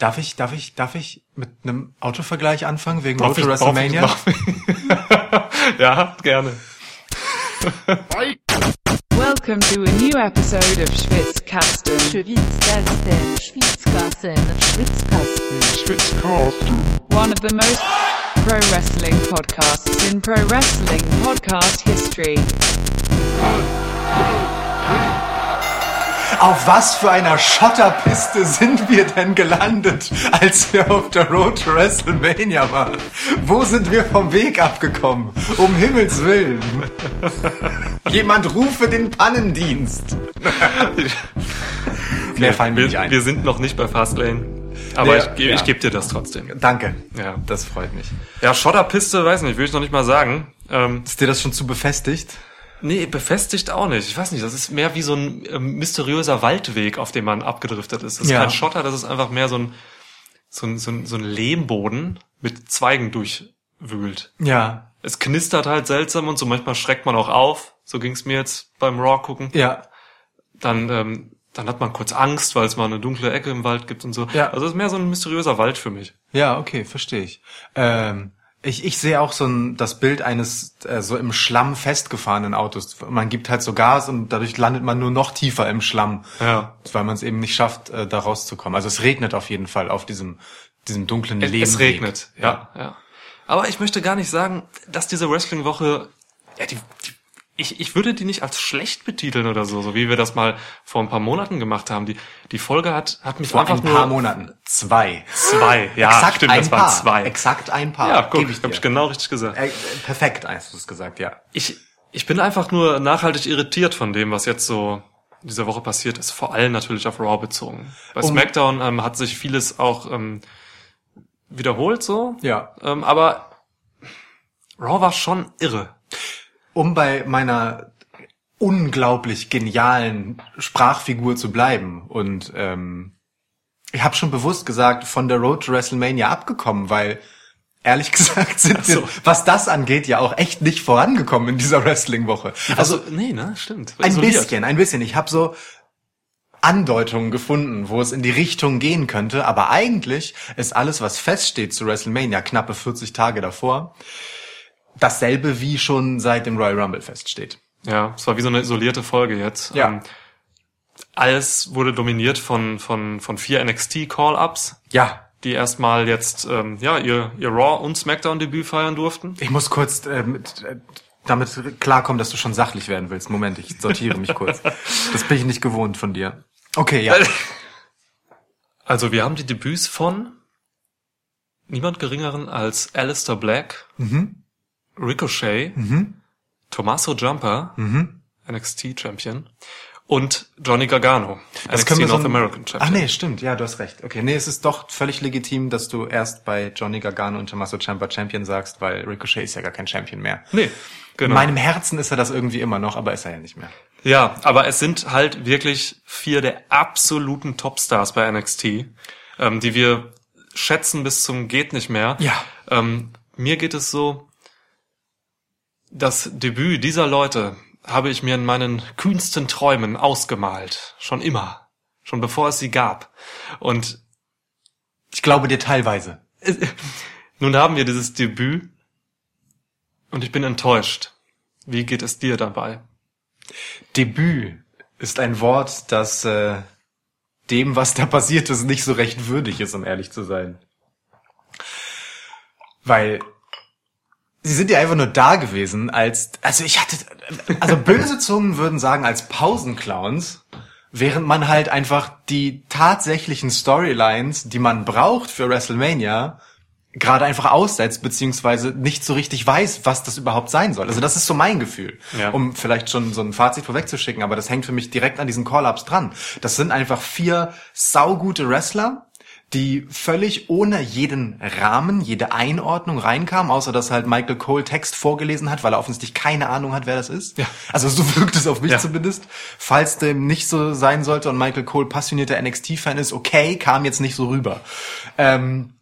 Darf ich, darf ich, darf ich mit einem Autovergleich anfangen wegen Road to WrestleMania? ja, gerne. Welcome to a new episode of Schwitzkasten. Schwitzkasten, Schwitzkasten, Schwitzkasten. one of the most pro wrestling podcasts in pro wrestling podcast history. Auf was für einer Schotterpiste sind wir denn gelandet, als wir auf der Road to WrestleMania waren? Wo sind wir vom Weg abgekommen? Um Himmels Willen. Jemand rufe den Pannendienst. Mehr fallen mir nicht Wir, ein. wir sind noch nicht bei Fastlane. Aber Nee, ich, gebe- ja. ich gebe dir das trotzdem. Danke. Ja. Das freut mich. Ja, Schotterpiste, weiß nicht, will ich noch nicht mal sagen. Ähm, Ist dir das schon zu befestigt? Nee, befestigt auch nicht. Ich weiß nicht, das ist mehr wie so ein ähm, mysteriöser Waldweg, auf dem man abgedriftet ist. Das ist Ja. kein Schotter, das ist einfach mehr so ein, so ein, so ein, so ein Lehmboden mit Zweigen durchwühlt. Ja. Es knistert halt seltsam und so manchmal schreckt man auch auf. So ging's mir jetzt beim Raw gucken. Ja. Dann, ähm, dann hat man kurz Angst, weil es mal eine dunkle Ecke im Wald gibt und so. Ja. Also es ist mehr so ein mysteriöser Wald für mich. Ja, okay, verstehe ich. Ähm, ich. Ich sehe auch so ein, das Bild eines äh, so im Schlamm festgefahrenen Autos. Man gibt halt so Gas und dadurch landet man nur noch tiefer im Schlamm, Ja. weil man es eben nicht schafft, äh, da rauszukommen. Also es regnet auf jeden Fall auf diesem, diesem dunklen Es, Lehmweg. es regnet, ja, ja. Aber ich möchte gar nicht sagen, dass diese Wrestling-Woche, ja, die, die, ich, ich würde die nicht als schlecht betiteln oder so, so wie wir das mal vor ein paar Monaten gemacht haben. Die, die Folge hat, hat mich Vor einfach ein paar nur Monaten. Zwei. zwei, ja, Exakt stimmt, ein das waren Paar. zwei. Exakt ein Paar. ja, guck, ich hab dir. ich genau richtig gesagt. Äh, perfekt hast du es gesagt, ja. Ich, ich bin einfach nur nachhaltig irritiert von dem, was jetzt so diese Woche passiert ist. Vor allem natürlich auf Raw bezogen. Bei Um- SmackDown ähm, hat sich vieles auch ähm, wiederholt so. Ja. Ähm, aber Raw war schon irre. Um bei meiner unglaublich genialen Sprachfigur zu bleiben und ähm, ich habe schon bewusst gesagt, von der Road to WrestleMania abgekommen, weil ehrlich gesagt sind so. wir, was das angeht, ja auch echt nicht vorangekommen in dieser Wrestling-Woche. Also Also, nee, ne, stimmt. ein Isoliert. bisschen, ein bisschen. Ich habe so Andeutungen gefunden, wo es in die Richtung gehen könnte, aber eigentlich ist alles, was feststeht zu WrestleMania, knappe 40 Tage davor, dasselbe wie schon seit dem Royal Rumble feststeht. Ja, es war wie so eine isolierte Folge jetzt. Ja. Ähm, alles wurde dominiert von, von, von vier NXT-Call-Ups, Ja, die erstmal jetzt ähm, ja, ihr, ihr Raw- und Smackdown-Debüt feiern durften. ich muss kurz äh, mit, äh, damit klarkommen, dass du schon sachlich werden willst. Moment, ich sortiere mich kurz. Das bin ich nicht gewohnt von dir. Okay, ja. Also wir haben die Debüts von niemand geringeren als Alistair Black, Mhm. Ricochet, Tommaso Jumper, Mhm. NXT-Champion und Johnny Gargano, Das NXT so North ein- American Champion. Ach nee, stimmt, ja, du hast recht. Okay, nee, es ist doch völlig legitim, dass du erst bei Johnny Gargano und Tommaso Ciampa Champion sagst, weil Ricochet ist ja gar kein Champion mehr. Nee, In genau. meinem Herzen ist er das irgendwie immer noch, aber ist er ja nicht mehr. Ja, aber es sind halt wirklich vier der absoluten Topstars bei NXT, ähm, die wir schätzen bis zum geht nicht mehr. Ja. Ähm, mir geht es so, das Debüt dieser Leute habe ich mir in meinen kühnsten Träumen ausgemalt. Schon immer. Schon bevor es sie gab. Und Ich glaube dir teilweise. nun haben wir dieses Debüt und ich bin enttäuscht. Wie geht es dir dabei? Debüt ist ein Wort, das äh, dem, was da passiert ist, nicht so recht würdig ist, um ehrlich zu sein. Weil sie sind ja einfach nur da gewesen als, also ich hatte, also böse Zungen würden sagen als Pausenclowns, während man halt einfach die tatsächlichen Storylines, die man braucht für WrestleMania, gerade einfach aussetzt, beziehungsweise nicht so richtig weiß, was das überhaupt sein soll. Also das ist so mein Gefühl, Ja. um vielleicht schon so ein Fazit vorwegzuschicken, aber das hängt für mich direkt an diesen Call-Ups dran. Das sind einfach vier saugute Wrestler, die völlig ohne jeden Rahmen, jede Einordnung reinkamen, außer dass halt Michael Cole Text vorgelesen hat, weil er offensichtlich keine Ahnung hat, wer das ist. Ja. Also so wirkt es auf mich Ja. zumindest. Falls dem nicht so sein sollte und Michael Cole passionierter NXT-Fan ist, okay, kam jetzt nicht so rüber. Ähm,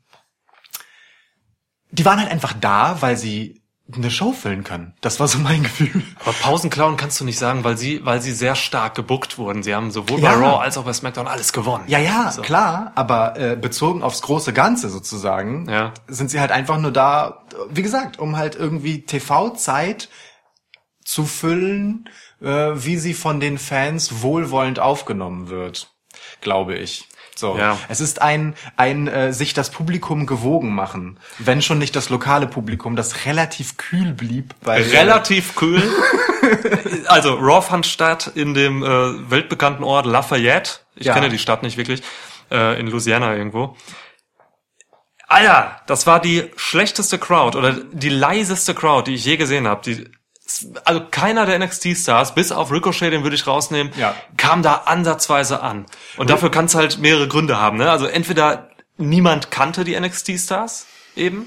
die waren halt einfach da, weil sie eine Show füllen können. Das war so mein Gefühl. Aber Pausenclown kannst du nicht sagen, weil sie, weil sie sehr stark gebuckt wurden. Sie haben sowohl Ja. bei Raw als auch bei SmackDown alles gewonnen. Ja, ja, So. klar, aber äh, bezogen aufs große Ganze sozusagen, Ja. sind sie halt einfach nur da, wie gesagt, um halt irgendwie TV-Zeit zu füllen, äh, wie sie von den Fans wohlwollend aufgenommen wird, glaube ich. So, Ja. es ist ein ein äh, sich das Publikum gewogen machen, wenn schon nicht das lokale Publikum, das relativ kühl blieb bei Relativ kühl. also Raw fand statt in dem äh, weltbekannten Ort Lafayette. Ich Ja. kenne die Stadt nicht wirklich. Äh, in Louisiana irgendwo. Alter, das war die schlechteste Crowd oder die leiseste Crowd, die ich je gesehen habe. Die also keiner der NXT-Stars, bis auf Ricochet, den würde ich rausnehmen, Ja. kam da ansatzweise an. Und dafür kann es halt mehrere Gründe haben. Ne? Also entweder niemand kannte die NXT-Stars eben,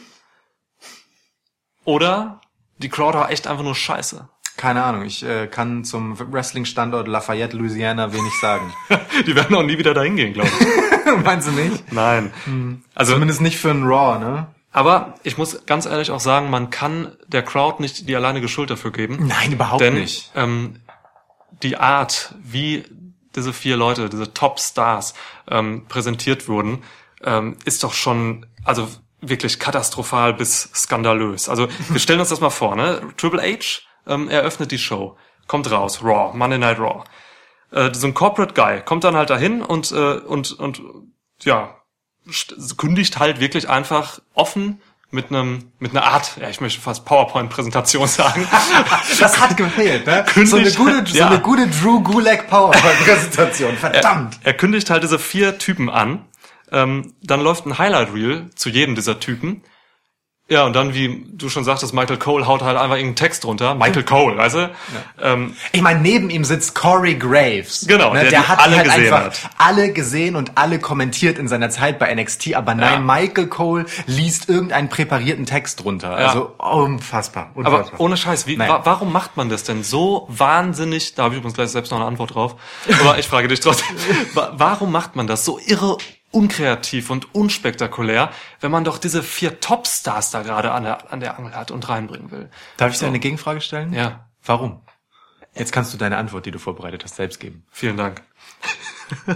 oder die Crowd war echt einfach nur scheiße. Keine Ahnung, ich äh, kann zum Wrestling-Standort Lafayette, Louisiana wenig sagen. Die werden auch nie wieder dahin gehen, glaube ich. Meinst du nicht? Nein. Also, Zumindest nicht für ein Raw, ne? Aber ich muss ganz ehrlich auch sagen, man kann der Crowd nicht die alleinige Schuld dafür geben. Nein, überhaupt Denn nicht. ähm, die Art, wie diese vier Leute, diese Top-Stars ähm, präsentiert wurden, ähm, ist doch schon, also wirklich katastrophal bis skandalös. Also wir stellen uns das mal vor, ne? Triple H ähm, eröffnet die Show, kommt raus, Raw, Monday Night Raw. Äh, so ein Corporate Guy kommt dann halt dahin und äh, und und ja kündigt halt wirklich einfach offen mit einem mit einer Art, ja ich möchte fast PowerPoint-Präsentation sagen. Das hat gefehlt, ne? Kündigt- So eine gute, so Ja. eine gute Drew Gulak PowerPoint-Präsentation. Verdammt. Er kündigt halt diese vier Typen an. Ähm, dann läuft ein Highlight Reel zu jedem dieser Typen. Ja, und dann, wie du schon sagtest, Michael Cole haut halt einfach irgendeinen Text runter. Michael Cole, weißt du? Ähm, Ich meine, neben ihm sitzt Corey Graves. Genau, ne? der der hat alle halt gesehen einfach hat. alle gesehen und alle kommentiert in seiner Zeit bei NXT. Aber nein, Ja. Michael Cole liest irgendeinen präparierten Text drunter. Ja. Also unfassbar. aber unfassbar. ohne Scheiß, wie, wa warum macht man das denn so wahnsinnig? Da habe ich übrigens gleich selbst noch eine Antwort drauf. Aber ich frage dich trotzdem, wa warum macht man das so irre unkreativ und unspektakulär, wenn man doch diese vier Topstars da gerade an der, an der Angel hat und reinbringen will? Darf ich dir eine Gegenfrage stellen? Ja, Warum? Jetzt kannst du deine Antwort, die du vorbereitet hast, selbst geben. vielen Dank. Wir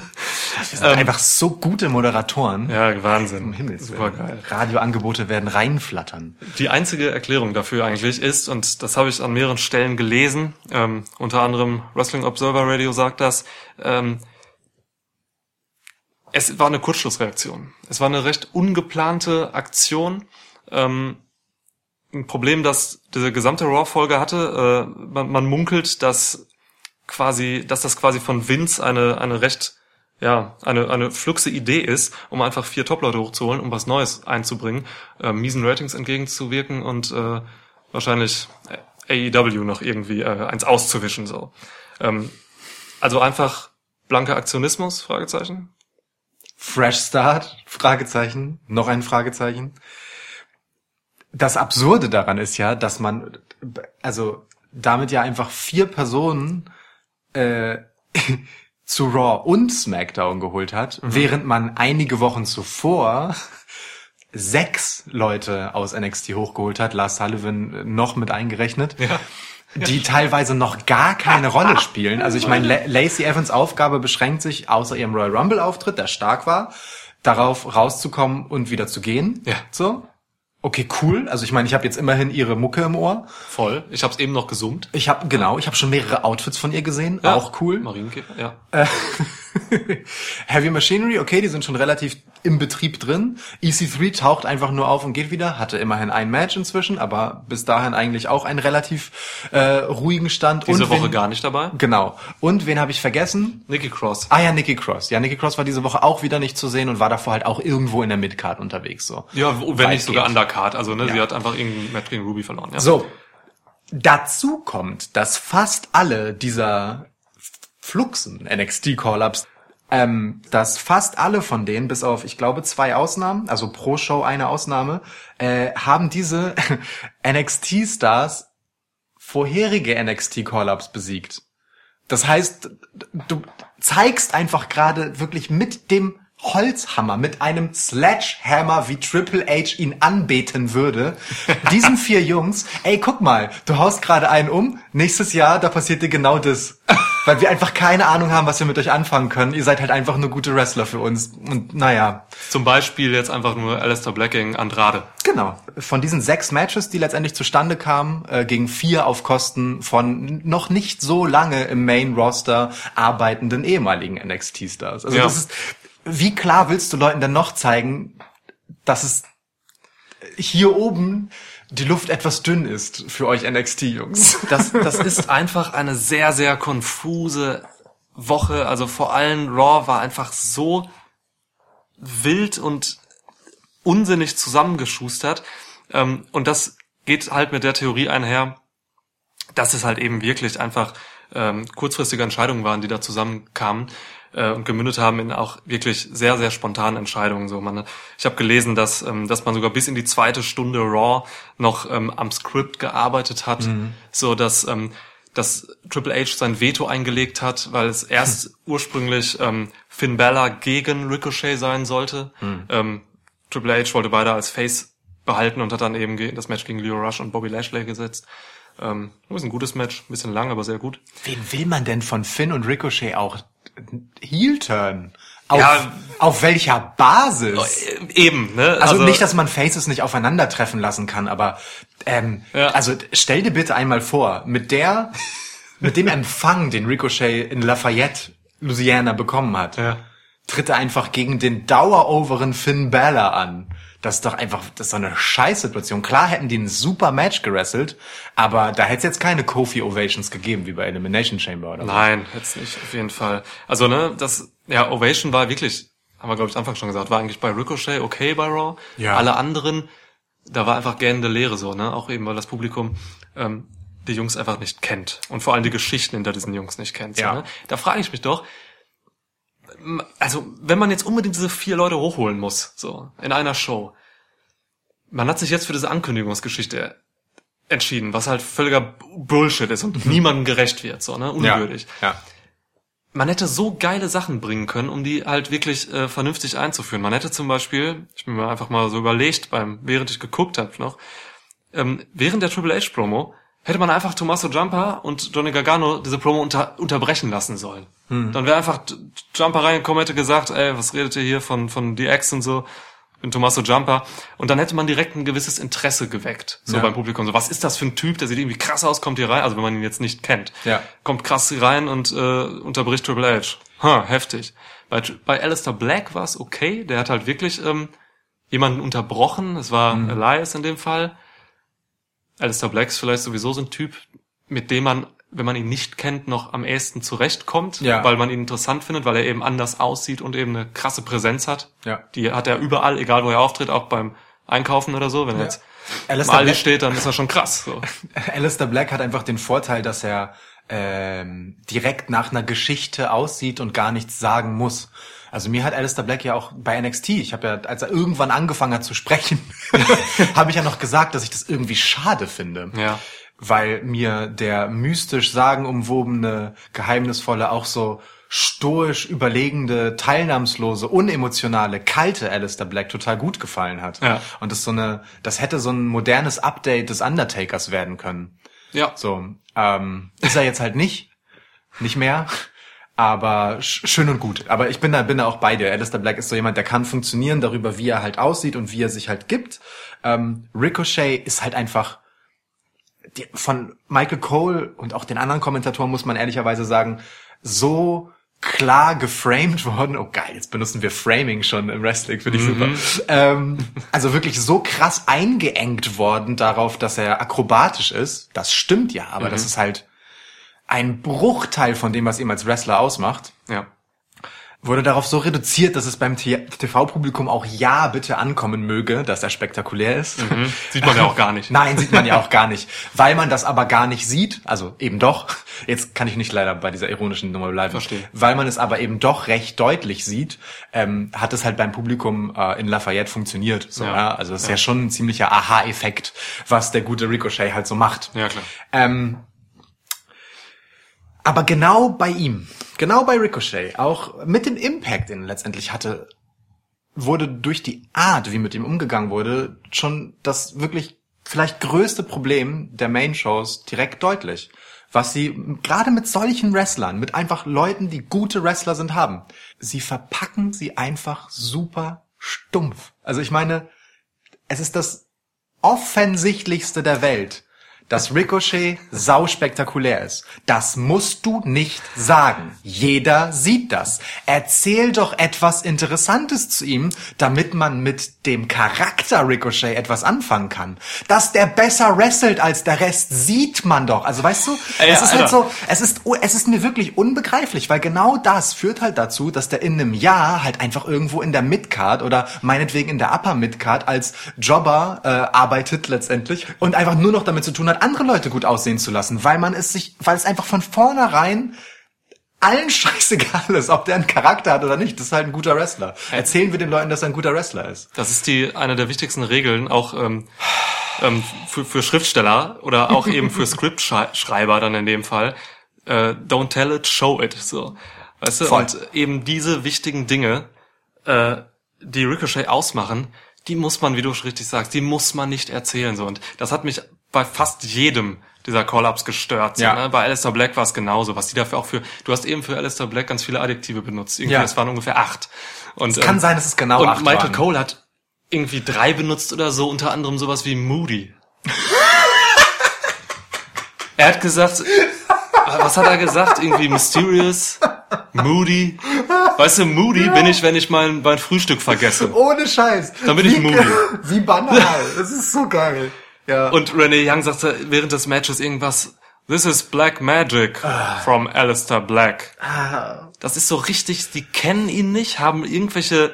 sind einfach so gute Moderatoren. Ja, Wahnsinn. Himmels Super geil. Radioangebote werden reinflattern. Die einzige Erklärung dafür eigentlich ist, und das habe ich an mehreren Stellen gelesen, ähm, unter anderem Wrestling Observer Radio sagt das, ähm, es war eine Kurzschlussreaktion. Es war eine recht ungeplante Aktion. Ähm, ein Problem, das diese gesamte Raw-Folge hatte, äh, man, man munkelt, dass quasi, dass das quasi von Vince eine, eine recht, ja, eine, eine fluxe Idee ist, um einfach vier Top-Leute hochzuholen, um was Neues einzubringen, äh, miesen Ratings entgegenzuwirken und äh, wahrscheinlich AEW noch irgendwie äh, eins auszuwischen, so. Ähm, also einfach blanker Aktionismus, Fragezeichen. Fresh Start? Fragezeichen. Noch ein Fragezeichen. Das Absurde daran ist ja, dass man, also damit ja einfach vier Personen äh, zu Raw und SmackDown geholt hat, während man einige Wochen zuvor sechs Leute aus NXT hochgeholt hat, Lars Sullivan noch mit eingerechnet. Ja. Die teilweise noch gar keine Rolle spielen. Also ich meine, La- Lacey Evans Aufgabe beschränkt sich, außer ihrem Royal Rumble Auftritt, der stark war, darauf rauszukommen und wieder zu gehen. Ja. So. Okay, cool. Also ich meine, ich habe jetzt immerhin ihre Mucke im Ohr. Voll. Ich habe es eben noch gesummt. Ich habe genau, ich habe schon mehrere Outfits von ihr gesehen, auch cool. Marienkäfer, ja. Heavy Machinery, okay, die sind schon relativ im Betrieb drin. EC3 taucht einfach nur auf und geht wieder, hatte immerhin ein Match inzwischen, aber bis dahin eigentlich auch einen relativ äh, ruhigen Stand. Diese und Woche wen, gar nicht dabei. Genau. Und wen habe ich vergessen? Nikki Cross. Ah ja, Nikki Cross. Ja, Nikki Cross war diese Woche auch wieder nicht zu sehen und war davor halt auch irgendwo in der Midcard unterwegs. So. Ja, wenn nicht sogar Weitgehend. Undercard. Also ne, sie Ja. hat einfach irgendein Match gegen Ruby verloren. Ja. So. Dazu kommt, dass fast alle dieser Fluxen NXT Call-Ups, ähm, dass fast alle von denen, bis auf, ich glaube, zwei Ausnahmen, also pro Show eine Ausnahme, äh, haben diese NXT-Stars vorherige NXT Call-Ups besiegt. Das heißt, du zeigst einfach gerade wirklich mit dem Holzhammer, mit einem Sledgehammer, wie Triple H ihn anbeten würde, diesen vier Jungs, ey, guck mal, du haust gerade einen um, nächstes Jahr, da passiert dir genau das. Weil wir einfach keine Ahnung haben, was wir mit euch anfangen können. Ihr seid halt einfach nur gute Wrestler für uns. Und naja, Zum Beispiel jetzt einfach nur Alistair Black gegen Andrade. Genau. Von diesen sechs Matches, die letztendlich zustande kamen, äh, gegen vier auf Kosten von noch nicht so lange im Main Roster arbeitenden ehemaligen NXT-Stars. Also Ja. das ist, wie klar willst du Leuten denn noch zeigen, dass es hier oben die Luft etwas dünn ist für euch NXT-Jungs? Das, das ist einfach eine sehr, sehr konfuse Woche. Also vor allem Raw war einfach so wild und unsinnig zusammengeschustert. Ähm, und das geht halt mit der Theorie einher, dass es halt eben wirklich einfach ähm, kurzfristige Entscheidungen waren, die da zusammenkamen äh, und gemündet haben in auch wirklich sehr, sehr spontanen Entscheidungen. So, man, ich habe gelesen, dass, ähm, dass man sogar bis in die zweite Stunde Raw noch ähm, am Skript gearbeitet hat, so dass ähm, dass Triple H sein Veto eingelegt hat, weil es erst ursprünglich ähm, Finn Balor gegen Ricochet sein sollte. Ähm, Triple H wollte beide als Face behalten und hat dann eben das Match gegen Leo Rush und Bobby Lashley gesetzt. Ähm, ist ein gutes Match, ein bisschen lang, aber sehr gut. Wen will man denn von Finn und Ricochet auch Heel-Turn? Auf, Ja. auf welcher Basis? Äh, Eben, ne? Also, nicht, dass man Faces nicht aufeinandertreffen lassen kann, aber ähm, Ja. also stell dir bitte einmal vor, mit der, mit dem Empfang, den Ricochet in Lafayette, Louisiana bekommen hat, Ja. tritt er einfach gegen den daueroveren Finn Balor an. Das ist doch einfach, das ist doch eine Scheißsituation. Klar hätten die ein super Match gerasselt, aber da hätte es jetzt keine Kofi Ovations gegeben, wie bei Elimination Chamber oder so. Nein, jetzt nicht, auf jeden Fall. Also, ne, das, ja, Ovation war wirklich, haben wir, glaube ich, Anfang schon gesagt, war eigentlich bei Ricochet okay bei Raw. Ja. Alle anderen, da war einfach gähnende Leere so, ne? Auch eben, weil das Publikum ähm, die Jungs einfach nicht kennt. Und vor allem die Geschichten hinter diesen Jungs nicht kennt. So, Ja. ne? Da frage ich mich doch, also, wenn man jetzt unbedingt diese vier Leute hochholen muss, so, in einer Show, man hat sich jetzt für diese Ankündigungsgeschichte entschieden, was halt völliger Bullshit ist und niemandem gerecht wird, so, ne? Unwürdig Ja. man hätte so geile Sachen bringen können, um die halt wirklich äh, vernünftig einzuführen. Man hätte zum Beispiel, ich bin mir einfach mal so überlegt, beim während ich geguckt habe noch, ähm, während der Triple H Promo hätte man einfach Tommaso Jumper und Johnny Gargano diese Promo unter, unterbrechen lassen sollen. Dann wäre einfach Jumper reingekommen, hätte gesagt, ey, was redet ihr hier von von DX und so. Bin Tommaso Jumper. Und dann hätte man direkt ein gewisses Interesse geweckt, so Ja. beim Publikum. So, was ist das für ein Typ, der sieht irgendwie krass aus, kommt hier rein, also wenn man ihn jetzt nicht kennt Ja. kommt krass rein und äh, unterbricht Triple H. Ha, heftig. Bei, bei Alistair Black war es okay. Der hat halt wirklich ähm, jemanden unterbrochen. Es war Mhm. Elias in dem Fall. Alistair Black ist vielleicht sowieso so ein Typ, mit dem man, wenn man ihn nicht kennt, noch am ehesten zurechtkommt, Ja. weil man ihn interessant findet, weil er eben anders aussieht und eben eine krasse Präsenz hat. Ja. Die hat er überall, egal wo er auftritt, auch beim Einkaufen oder so. Wenn er jetzt Alistair Aldi Black- steht, dann ist er schon krass. So. Alistair Black hat einfach den Vorteil, dass er ähm, direkt nach einer Geschichte aussieht und gar nichts sagen muss. Also mir hat Alistair Black ja auch bei NXT, ich habe ja, als er irgendwann angefangen hat zu sprechen, habe ich ja noch gesagt, dass ich das irgendwie schade finde. Ja. Weil mir der mystisch sagenumwobene, geheimnisvolle, auch so stoisch überlegende, teilnahmslose, unemotionale, kalte Alistair Black total gut gefallen hat. Ja. Und das so eine, das hätte so ein modernes Update des Undertakers werden können. Ja. So, ähm, ist er jetzt halt nicht, nicht mehr, aber sch schön und gut. Aber ich bin da, bin da auch bei dir. Alistair Black ist so jemand, der kann funktionieren darüber, wie er halt aussieht und wie er sich halt gibt. Ähm, Ricochet ist halt einfach die, von Michael Cole und auch den anderen Kommentatoren muss man ehrlicherweise sagen, so klar geframed worden. Oh geil, jetzt benutzen wir Framing schon im Wrestling, finde ich super. Ähm, also wirklich so krass eingeengt worden darauf, dass er akrobatisch ist. Das stimmt ja, aber das ist halt ein Bruchteil von dem, was ihm als Wrestler ausmacht Ja. wurde darauf so reduziert, dass es beim TV-Publikum auch ja bitte ankommen möge, dass er spektakulär ist. Sieht man ja auch gar nicht. Nein, sieht man ja auch gar nicht. Weil man das aber gar nicht sieht, also eben doch, jetzt kann ich nicht leider bei dieser ironischen Nummer bleiben, Verstehe. weil man es aber eben doch recht deutlich sieht, ähm, hat es halt beim Publikum äh, in Lafayette funktioniert. So, Ja. ja. Also es ist ja. schon ein ziemlicher Aha-Effekt, was der gute Ricochet halt so macht. Ja, klar. Ähm, aber genau bei ihm, genau bei Ricochet, auch mit dem Impact, den er letztendlich hatte, wurde durch die Art, wie mit ihm umgegangen wurde, schon das wirklich vielleicht größte Problem der Main-Shows direkt deutlich. Was sie gerade mit solchen Wrestlern, mit einfach Leuten, die gute Wrestler sind, haben. Sie verpacken sie einfach super stumpf. Also ich meine, es ist das offensichtlichste der Welt, dass Ricochet sau spektakulär ist. Das musst du nicht sagen. Jeder sieht das. Erzähl doch etwas Interessantes zu ihm, damit man mit dem Charakter Ricochet etwas anfangen kann. Dass der besser wrestelt als der Rest, sieht man doch. Also weißt du, Ja, es ist halt Alter. so, es ist, es ist mir wirklich unbegreiflich, weil genau das führt halt dazu, dass der in einem Jahr halt einfach irgendwo in der Midcard oder meinetwegen in der Upper Midcard als Jobber äh, arbeitet letztendlich und einfach nur noch damit zu tun hat, andere Leute gut aussehen zu lassen, weil man es sich, weil es einfach von vornherein allen scheißegal ist, ob der einen Charakter hat oder nicht. Das ist halt ein guter Wrestler. Erzählen wir den Leuten, dass er ein guter Wrestler ist. Das ist die eine der wichtigsten Regeln, auch ähm, ähm, für, für Schriftsteller oder auch eben für Scriptschreiber dann in dem Fall. Äh, don't tell it, show it. So, weißt du? Voll. Und eben diese wichtigen Dinge, äh, die Ricochet ausmachen, die muss man, wie du schon richtig sagst, die muss man nicht erzählen. So und das hat mich bei fast jedem dieser Call-ups gestört. Ja. ne? Bei Alistair Black war es genauso. Was die dafür auch für, du hast eben für Alistair Black ganz viele Adjektive benutzt. Irgendwie, Ja. es waren ungefähr acht. Und, Kann sein, dass es genau und acht Michael waren. Cole hat irgendwie drei benutzt oder so, unter anderem sowas wie Moody. er hat gesagt, was hat er gesagt? Irgendwie mysterious, moody. Weißt du, moody bin ich, wenn ich mein, mein Frühstück vergesse. Ohne Scheiß. Dann bin ich Wie- moody. Wie banal. Das ist so geil. Ja. Und Renee Young sagte während des Matches irgendwas, This is Black Magic from Alistair Black. Das ist so richtig, die kennen ihn nicht, haben irgendwelche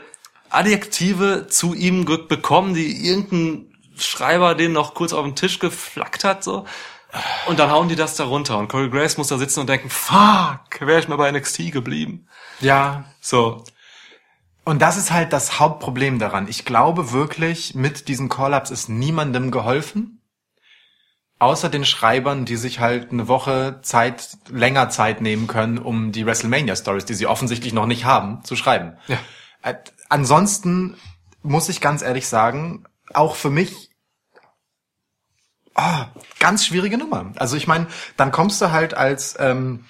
Adjektive zu ihm bekommen, die irgendein Schreiber den noch kurz auf den Tisch geflackt hat, so. Und dann hauen die das da runter. Und Corey Grace muss da sitzen und denken, fuck, wäre ich mal bei NXT geblieben. ja. So. Und das ist halt das Hauptproblem daran. Ich glaube wirklich, mit diesen Call-Ups ist niemandem geholfen. Außer den Schreibern, die sich halt eine Woche Zeit, länger Zeit nehmen können, um die WrestleMania-Stories, die sie offensichtlich noch nicht haben, zu schreiben. Ja. Äh, ansonsten muss ich ganz ehrlich sagen, auch für mich ah, ganz schwierige Nummer. Also ich meine, dann kommst du halt als ähm,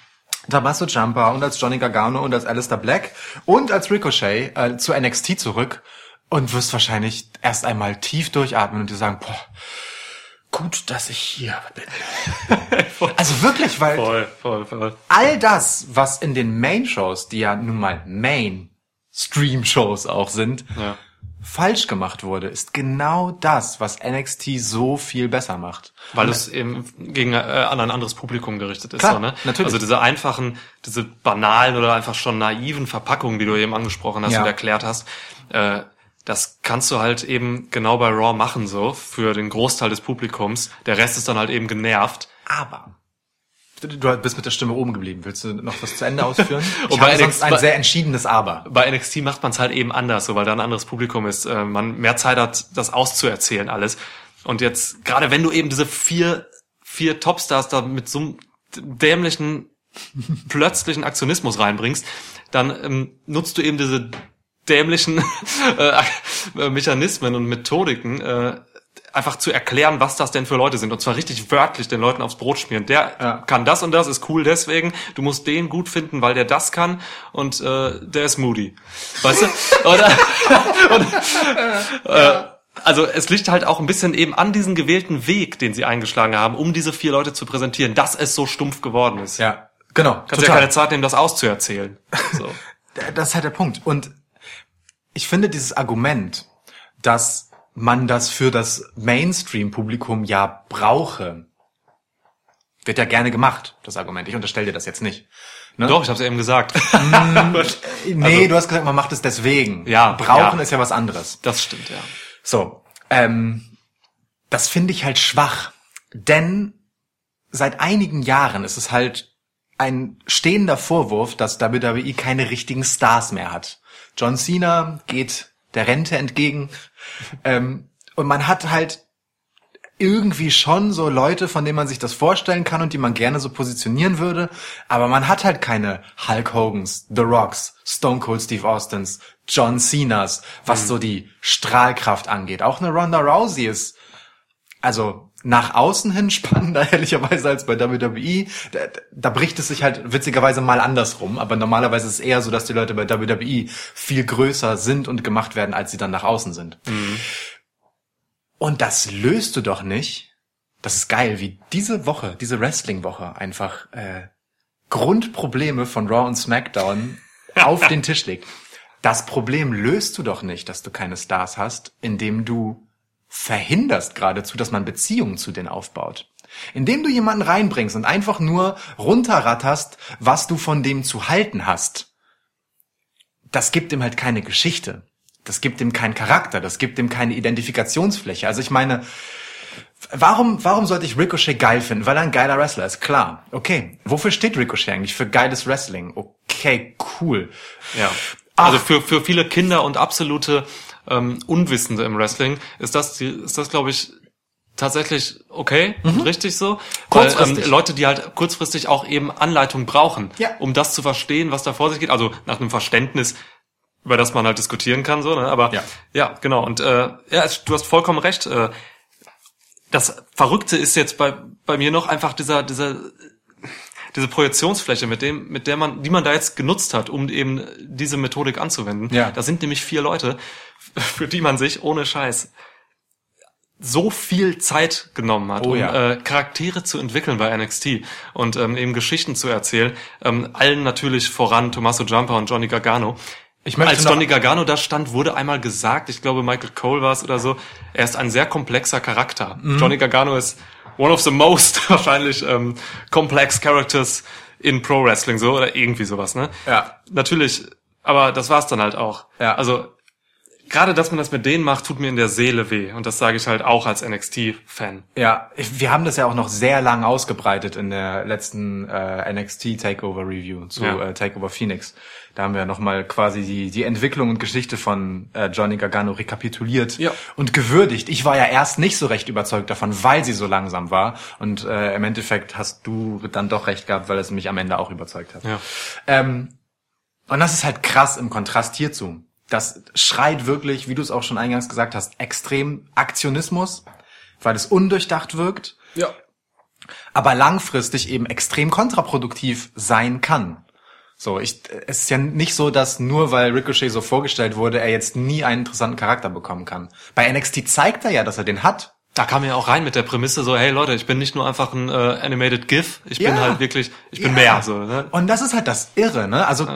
Tommaso Ciampa und als Johnny Gargano und als Alistair Black und als Ricochet äh, zu NXT zurück und wirst wahrscheinlich erst einmal tief durchatmen und dir sagen, boah, gut, dass ich hier bin. also wirklich, weil Voll, voll, voll. all das, was in den Main-Shows, die ja nun mal Main-Stream-Shows auch sind, Ja. Falsch gemacht wurde, ist genau das, was NXT so viel besser macht. Weil es eben gegen äh, an ein anderes Publikum gerichtet ist. Klar, so, ne? natürlich. Also diese einfachen, diese banalen oder einfach schon naiven Verpackungen, die du eben angesprochen hast Ja. und erklärt hast, äh, das kannst du halt eben genau bei Raw machen, so für den Großteil des Publikums. Der Rest ist dann halt eben genervt. Aber du, bist mit der Stimme oben geblieben. Willst du noch was zu Ende ausführen? Ich Und bei habe sonst NXT ein sehr entschiedenes Aber. Bei NXT macht man es halt eben anders, so weil da ein anderes Publikum ist. Äh, man mehr Zeit hat, das auszuerzählen alles. Und jetzt, gerade wenn du eben diese vier, vier Topstars da mit so einem dämlichen, plötzlichen Aktionismus reinbringst, dann ähm, nutzt du eben diese dämlichen äh, Mechanismen und Methodiken, äh, einfach zu erklären, was das denn für Leute sind. Und zwar richtig wörtlich den Leuten aufs Brot schmieren. Der Ja. kann das und das, ist cool deswegen. Du musst den gut finden, weil der das kann und äh, der ist moody. Weißt du? Oder, und, äh, also es liegt halt auch ein bisschen eben an diesen gewählten Weg, den sie eingeschlagen haben, um diese vier Leute zu präsentieren, dass es so stumpf geworden ist. Ja, genau. Kannst ja keine Zeit nehmen, das auszuerzählen. So. Das ist halt der Punkt. Und ich finde dieses Argument, dass man das für das Mainstream-Publikum ja brauche, wird ja gerne gemacht, das Argument. Ich unterstelle dir das jetzt nicht. Ne? Doch, ich habe es eben gesagt. Nee, du hast gesagt, man macht es deswegen. Also Ja, Brauchen ja. ist ja was anderes. Das stimmt, ja. So, ähm, das finde ich halt schwach, denn seit einigen Jahren ist es halt ein stehender Vorwurf, dass WWE keine richtigen Stars mehr hat. John Cena geht der Rente entgegen ähm, und man hat halt irgendwie schon so Leute, von denen man sich das vorstellen kann und die man gerne so positionieren würde. Aber man hat halt keine Hulk Hogans, The Rocks, Stone Cold Steve Austins, John Cenas, was so die Strahlkraft angeht. Auch eine Ronda Rousey ist, also nach außen hin spannender, ehrlicherweise, als bei WWE. Da, da bricht es sich halt witzigerweise mal andersrum, aber normalerweise ist es eher so, dass die Leute bei WWE viel größer sind und gemacht werden, als sie dann nach außen sind. Und das löst du doch nicht. Das ist geil, wie diese Woche, diese Wrestling-Woche einfach äh, Grundprobleme von Raw und SmackDown auf den Tisch legt. Das Problem löst du doch nicht, dass du keine Stars hast, indem du verhinderst geradezu, dass man Beziehungen zu denen aufbaut. Indem du jemanden reinbringst und einfach nur runterratterst, was du von dem zu halten hast. Das gibt ihm halt keine Geschichte. Das gibt ihm keinen Charakter. Das gibt ihm keine Identifikationsfläche. Also ich meine, Warum, warum sollte ich Ricochet geil finden? Weil er ein geiler Wrestler ist, klar. Okay. Wofür steht Ricochet eigentlich? Für geiles Wrestling. Okay, cool. Ja. Also für, für viele Kinder und absolute ähm, Unwissende im Wrestling ist das, die- ist das glaube ich, tatsächlich okay und richtig so. Weil, ähm. Leute, die halt kurzfristig auch eben Anleitung brauchen, Ja. um das zu verstehen, was da vor sich geht. Also nach einem Verständnis, über das man halt diskutieren kann, so, ne? Aber Ja. ja, genau. Und äh, ja, du hast vollkommen recht. Äh, das Verrückte ist jetzt bei, bei mir noch einfach dieser, dieser diese Projektionsfläche, mit dem, mit der man, die man da jetzt genutzt hat, um eben diese Methodik anzuwenden. Ja. Da sind nämlich vier Leute, für die man sich ohne Scheiß so viel Zeit genommen hat, Oh um ja. äh, Charaktere zu entwickeln bei NXT und ähm, eben Geschichten zu erzählen. Ähm, allen natürlich voran Tommaso Ciampa und Johnny Gargano. Ich möchte Als Johnny Gargano da stand, wurde einmal gesagt, ich glaube Michael Cole war es oder so, er ist ein sehr komplexer Charakter. Mhm. Johnny Gargano ist one of the most wahrscheinlich ähm, complex characters in Pro Wrestling so oder irgendwie sowas, ne? Ja. Natürlich, aber das war's dann halt auch. Ja. Also gerade, dass man das mit denen macht, tut mir in der Seele weh und das sage ich halt auch als NXT-Fan. Ja, wir haben das ja auch noch sehr lang ausgebreitet in der letzten äh, NXT Takeover Review zu Ja. äh, Takeover Phoenix. Da haben wir nochmal quasi die, die Entwicklung und Geschichte von äh, Johnny Gargano rekapituliert Ja. und gewürdigt. Ich war ja erst nicht so recht überzeugt davon, weil sie so langsam war. Und äh, im Endeffekt hast du dann doch recht gehabt, weil es mich am Ende auch überzeugt hat. Ja. Ähm, und das ist halt krass im Kontrast hierzu. Das schreit wirklich, wie du es auch schon eingangs gesagt hast, extrem Aktionismus, weil es undurchdacht wirkt, Ja. aber langfristig eben extrem kontraproduktiv sein kann. So, ich, es ist ja nicht so, dass nur weil Ricochet so vorgestellt wurde, er jetzt nie einen interessanten Charakter bekommen kann. Bei NXT zeigt er ja, dass er den hat. Da kam er auch rein mit der Prämisse so, hey Leute, ich bin nicht nur einfach ein äh, animated GIF, ich bin Ja. halt wirklich, ich bin Ja. mehr. So, ne? Und das ist halt das Irre, ne? Also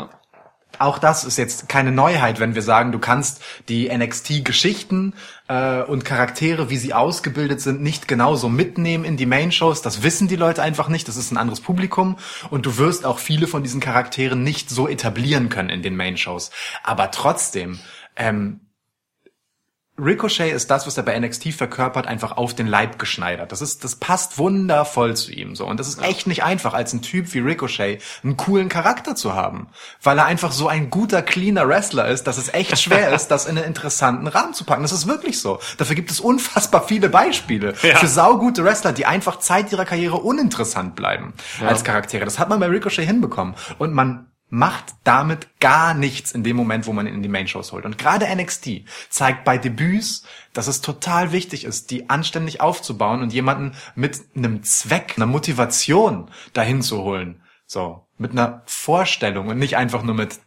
auch das ist jetzt keine Neuheit, wenn wir sagen, du kannst die NXT-Geschichten äh, und Charaktere, wie sie ausgebildet sind, nicht genauso mitnehmen in die Main-Shows. Das wissen die Leute einfach nicht. Das ist ein anderes Publikum. Und du wirst auch viele von diesen Charakteren nicht so etablieren können in den Main-Shows. Aber trotzdem, ähm, Ricochet ist das, was er bei NXT verkörpert, einfach auf den Leib geschneidert. Das ist, das passt wundervoll zu ihm, so. Und das ist echt nicht einfach, als ein Typ wie Ricochet einen coolen Charakter zu haben. Weil er einfach so ein guter, cleaner Wrestler ist, dass es echt schwer ist, das in einen interessanten Rahmen zu packen. Das ist wirklich so. Dafür gibt es unfassbar viele Beispiele Ja. für saugute Wrestler, die einfach Zeit ihrer Karriere uninteressant bleiben als Charaktere. Das hat man bei Ricochet hinbekommen. Und man macht damit gar nichts in dem Moment, wo man ihn in die Main-Shows holt. Und gerade NXT zeigt bei Debüts, dass es total wichtig ist, die anständig aufzubauen und jemanden mit einem Zweck, einer Motivation dahin zu holen. So, mit einer Vorstellung und nicht einfach nur mit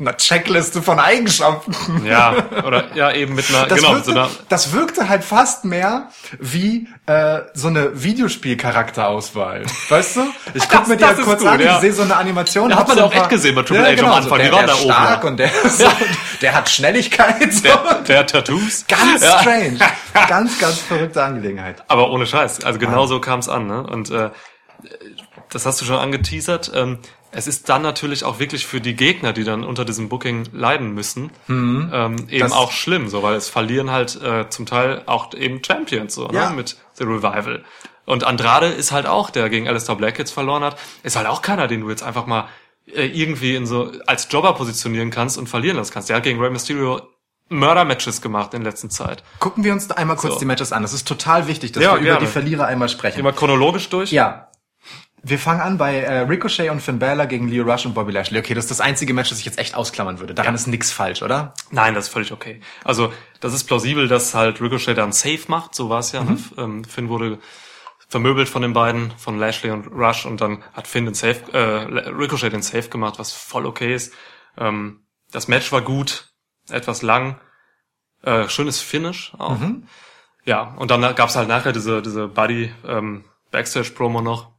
einer Checkliste von Eigenschaften. Ja, oder ja, eben mit einer, Das, genau, wirkte, so einer, das wirkte halt fast mehr wie äh, so eine Videospiel-Charakterauswahl. Weißt du? Ich guck Das- mir die das halt kurz gut, an, ja. ich sehe so eine Animation. Ja, hab hat man ja auch echt gesehen bei Triple H am Anfang, So, die der, waren der da ist oben, stark ja. und der, ist so, der hat Schnelligkeit. So. der, der Tattoos. Ganz Ja. strange. Ganz, ganz verrückte Angelegenheit. Aber ohne Scheiß. Also genau so kam es an. Ne? Und äh, das hast du schon angeteasert. Ähm, es ist dann natürlich auch wirklich für die Gegner, die dann unter diesem Booking leiden müssen, ähm, eben Mhm. Das- auch schlimm, so weil es verlieren halt äh, zum Teil auch eben Champions so Ja. ne? mit The Revival. Und Andrade ist halt auch, der gegen Alistair Black jetzt verloren hat, ist halt auch keiner, den du jetzt einfach mal äh, irgendwie in so als Jobber positionieren kannst und verlieren lassen kannst. Der hat gegen Rey Mysterio Mörder-Matches gemacht in letzter Zeit. Gucken wir uns einmal kurz So. die Matches an. Das ist total wichtig, dass Ja, wir über gerne. die Verlierer einmal sprechen. Immer chronologisch durch. Ja. Wir fangen an bei äh, Ricochet und Finn Balor gegen Leo Rush und Bobby Lashley. Okay, das ist das einzige Match, das ich jetzt echt ausklammern würde. Daran ist nix falsch, oder? Nein, das ist völlig okay. Also, das ist plausibel, dass halt Ricochet dann safe macht, so war es ja. Mhm. Ähm, Finn wurde vermöbelt von den beiden, von Lashley und Rush und dann hat Finn den Safe, äh, Ricochet den Safe gemacht, was voll okay ist. Ähm, das Match war gut, etwas lang, äh, schönes Finish auch. Mhm. Ja, und dann gab's halt nachher diese, diese Buddy ähm, Backstage-Promo noch.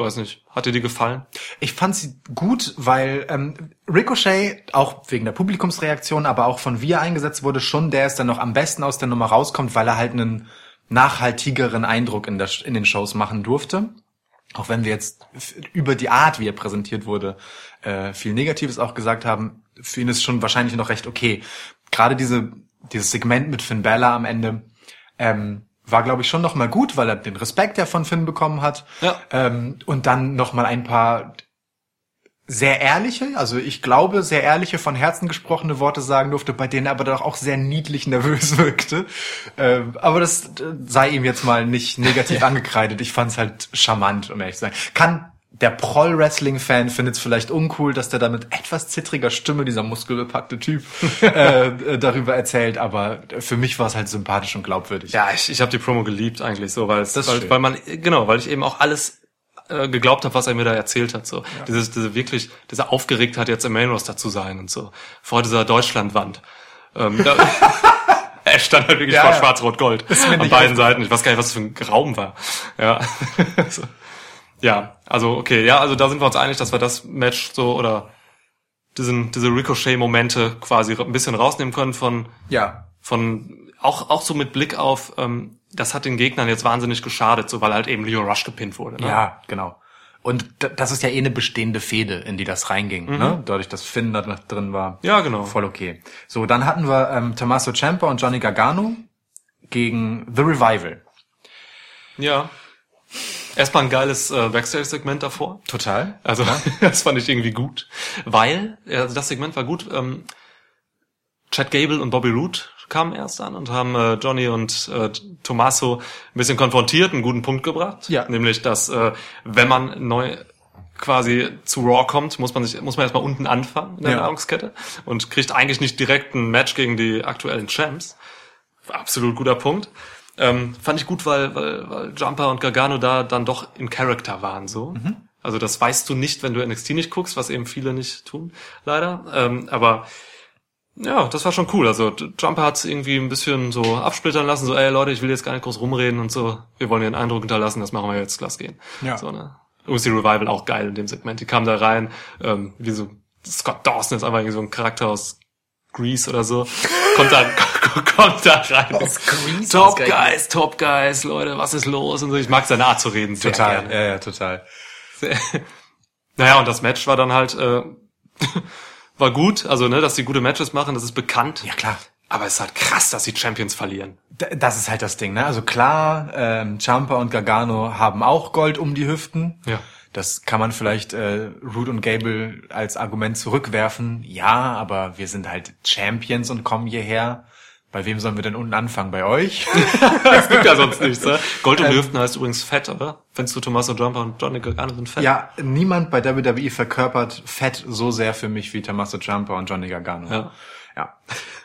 Weiß nicht, hat dir die gefallen? Ich fand sie gut, weil ähm, Ricochet, auch wegen der Publikumsreaktion, aber auch von wie er eingesetzt wurde, schon der ist, der noch am besten aus der Nummer rauskommt, weil er halt einen nachhaltigeren Eindruck in, der, in den Shows machen durfte. Auch wenn wir jetzt über die Art, wie er präsentiert wurde, äh, viel Negatives auch gesagt haben, für ihn ist schon wahrscheinlich noch recht okay. Gerade diese, dieses Segment mit Finn Balor am Ende ähm, war, glaube ich, schon noch mal gut, weil er den Respekt ja von Finn bekommen hat. Ja. Ähm, und dann noch mal ein paar sehr ehrliche, also ich glaube, sehr ehrliche, von Herzen gesprochene Worte sagen durfte, bei denen er aber doch auch sehr niedlich nervös wirkte. Ähm, aber das äh, sei ihm jetzt mal nicht negativ angekreidet. Ich fand es halt charmant, um ehrlich zu sein. Kann der Proll-Wrestling-Fan findet es vielleicht uncool, dass der da mit etwas zittriger Stimme, dieser muskelbepackte Typ, äh, äh, darüber erzählt, aber für mich war es halt sympathisch und glaubwürdig. Ja, ich, ich habe die Promo geliebt eigentlich so, weil weil, weil man genau, weil ich eben auch alles äh, geglaubt habe, was er mir da erzählt hat. So dieses, diese wirklich, diese Aufgeregtheit jetzt im Main Roster zu sein und so vor dieser Deutschlandwand. Ähm, da, er stand halt wirklich Ja, vor ja. Schwarz-Rot-Gold an beiden Seiten. Ich weiß gar nicht, was das für ein Raum war. Ja. so. Ja, also okay, ja, also da sind wir uns einig, dass wir das Match so oder diesen, diese Ricochet-Momente quasi ein bisschen rausnehmen können von Ja. von auch auch so mit Blick auf ähm, das hat den Gegnern jetzt wahnsinnig geschadet, so weil halt eben Leo Rush gepinnt wurde. Ne? Ja, genau. Und das ist ja eh eine bestehende Fehde, in die das reinging, ne? Dadurch, dass Finn da drin war. Ja, genau. Voll okay. So, dann hatten wir ähm, Tommaso Ciampa und Johnny Gargano gegen The Revival. ja. Erstmal ein geiles äh, Backstage-Segment davor. Total. Also das fand ich irgendwie gut, weil ja, also das Segment war gut. Ähm, Chad Gable und Bobby Roode kamen erst an und haben äh, Johnny und äh, Tommaso ein bisschen konfrontiert, einen guten Punkt gebracht. Ja. Nämlich, dass äh, wenn man neu quasi zu Raw kommt, muss man sich muss man erstmal unten anfangen in der Ja. Nahrungskette und kriegt eigentlich nicht direkt ein Match gegen die aktuellen Champs. Absolut guter Punkt. Ähm, fand ich gut, weil, weil, weil Jumper und Gargano da dann doch in Character waren so. Also das weißt du nicht, wenn du NXT nicht guckst, was eben viele nicht tun, leider. Ähm, aber ja, das war schon cool. Also Jumper hat irgendwie ein bisschen so absplittern lassen, so, ey Leute, ich will jetzt gar nicht groß rumreden und so. Wir wollen hier einen Eindruck hinterlassen, das machen wir jetzt, lass gehen. Ja. So, ne? Übrigens die Revival auch geil in dem Segment. Die kamen da rein, ähm, wie so, Scott Dawson ist einfach irgendwie so ein Charakter aus Grease oder so. Kommt da, kommt da rein. Grease? Top. Guys, Top Guys, Leute, was ist los? Und so. Ich mag seine Art zu reden sehr Total. gerne. Ja, ja, total. Naja, und das Match war dann halt, äh, war gut, also ne, dass sie gute Matches machen, das ist bekannt. Ja, klar. Aber es ist halt krass, dass die Champions verlieren. Das ist halt das Ding, ne? Also klar, ähm, Ciampa und Gargano haben auch Gold um die Hüften. Ja. Das kann man vielleicht äh, Root und Gable als Argument zurückwerfen. Ja, aber wir sind halt Champions und kommen hierher. Bei wem sollen wir denn unten anfangen? Bei euch? Das gibt ja sonst nichts, ne? Gold um die Hüften heißt übrigens fett, oder? Findest du Tommaso Jumper und Johnny Gargano sind fett? ja, niemand bei WWE verkörpert Fett so sehr für mich wie Tommaso Ciampa und Johnny Gargano. Ja. ja.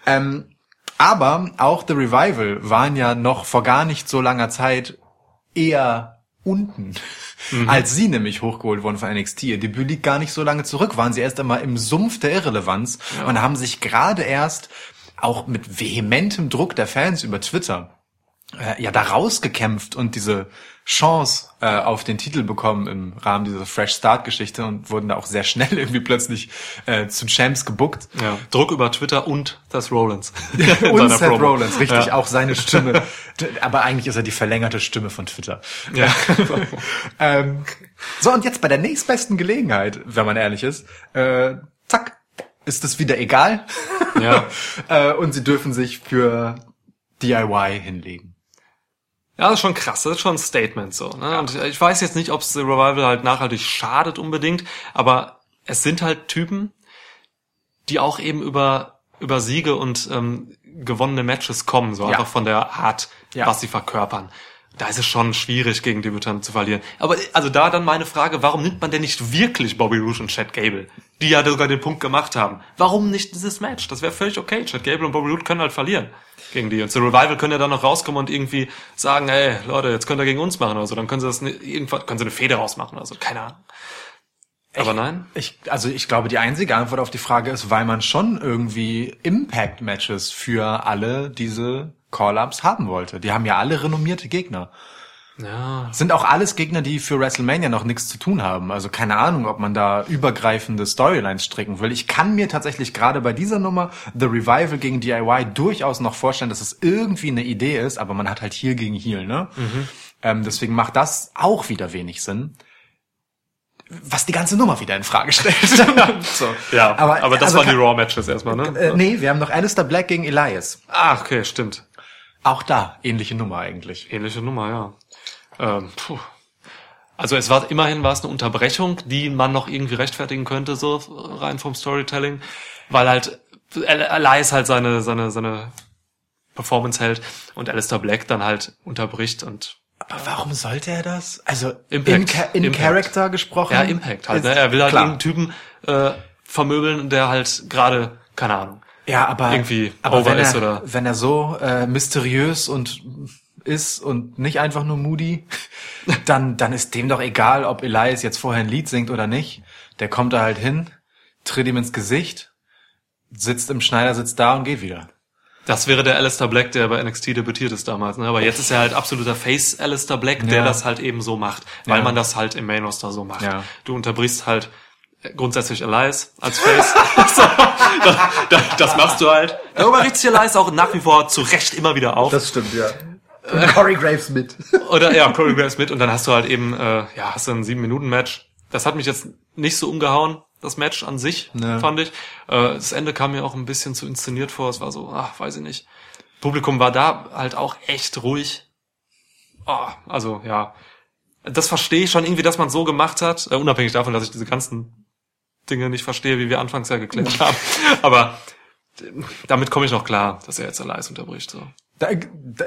Ähm, aber auch The Revival waren ja noch vor gar nicht so langer Zeit eher unten, als sie nämlich hochgeholt wurden von NXT. Ihr Debüt liegt gar nicht so lange zurück, waren sie erst einmal im Sumpf der Irrelevanz und haben sich gerade erst auch mit vehementem Druck der Fans über Twitter äh, ja da rausgekämpft und diese Chance äh, auf den Titel bekommen im Rahmen dieser Fresh Start Geschichte und wurden da auch sehr schnell irgendwie plötzlich äh, zu Champs gebuckt. Ja. Druck über Twitter und Seth Rollins. In Und Seth Promo. Rollins, richtig, Ja. auch seine Stimme. Aber eigentlich ist er die verlängerte Stimme von Twitter. Ja. Ähm, so, und jetzt bei der nächstbesten Gelegenheit, wenn man ehrlich ist, äh, zack, ist es wieder egal. Ja. äh, und sie dürfen sich für DIY hinlegen. Ja, das ist schon krass, das ist schon ein Statement so. Ne? Und ich weiß jetzt nicht, ob es The Revival halt nachhaltig schadet unbedingt, aber es sind halt Typen, die auch eben über über Siege und ähm, gewonnene Matches kommen, so Ja. einfach von der Art, Ja. was sie verkörpern. Da ist es schon schwierig, gegen Debütanten zu verlieren. Aber also da dann meine Frage, warum nimmt man denn nicht wirklich Bobby Roode und Chad Gable, die ja sogar den Punkt gemacht haben? Warum nicht dieses Match? Das wäre völlig okay. Chad Gable und Bobby Roode können halt verlieren gegen die. Und zur Revival können ja dann noch rauskommen und irgendwie sagen, ey, Leute, jetzt könnt ihr gegen uns machen oder so. Dann können sie das irgendwann, können sie eine Feder rausmachen oder so. Keine Ahnung. Aber nein. Ich, also ich glaube, die einzige Antwort auf die Frage ist, weil man schon irgendwie Impact-Matches für alle diese Call-Ups haben wollte. Die haben ja alle renommierte Gegner. Ja. Sind auch alles Gegner, die für WrestleMania noch nichts zu tun haben. Also keine Ahnung, ob man da übergreifende Storylines stricken will. Ich kann mir tatsächlich gerade bei dieser Nummer The Revival gegen DIY durchaus noch vorstellen, dass es irgendwie eine Idee ist, aber man hat halt hier gegen Heel, ne? Ähm, deswegen macht das auch wieder wenig Sinn. Was die ganze Nummer wieder in Frage stellt. so. Ja, aber, Aber- das also waren die Raw-Matches erstmal, ne? Äh, nee, wir haben noch Alistair Black gegen Elias. Ah, okay, stimmt. Auch da, ähnliche Nummer eigentlich. Ähnliche Nummer, ja. Ähm, puh. Also es war immerhin war es eine Unterbrechung, die man noch irgendwie rechtfertigen könnte, so rein vom Storytelling, weil halt Elias halt seine seine seine Performance hält und Alistair Black dann halt unterbricht und Aber warum sollte er das? Also Impact. in, in Impact. Character gesprochen? ja Impact halt. Ne? Er will halt klar. irgendeinen Typen äh, vermöbeln, der halt gerade keine Ahnung. Ja, aber irgendwie aber over wenn er, ist oder- wenn er so äh, mysteriös und ist und nicht einfach nur moody, dann dann ist dem doch egal, ob Elias jetzt vorher ein Lied singt oder nicht. Der kommt da halt hin, tritt ihm ins Gesicht, sitzt im Schneidersitz da und geht wieder. Das wäre der Alistair Black, der bei NXT debütiert ist damals. Ne? Aber jetzt ist er halt absoluter Face Alistair Black, der Ja. das halt eben so macht, weil Ja. man das halt im Main Roster so macht. Ja. Du unterbrichst halt grundsätzlich Elias als Face. so, das, das, das machst du halt. Darüber riecht sich Elias auch nach wie vor zu Recht immer wieder auf. stimmt, ja. Und Corey Graves mit. Oder ja, Corey Graves mit und dann hast du halt eben, äh, ja, hast du ein sieben Minuten Match. Das hat mich jetzt nicht so umgehauen, das Match an sich, Nee. fand ich. Äh, das Ende kam mir auch ein bisschen zu inszeniert vor. Es war so, ach, weiß ich nicht. Publikum war da halt auch echt ruhig. Ah, also ja, das verstehe ich schon irgendwie, dass man so gemacht hat, äh, unabhängig davon, dass ich diese ganzen Dinge nicht verstehe, wie wir anfangs ja geklärt haben. Aber äh, damit komme ich noch klar, dass er jetzt Elias unterbricht. So. Da,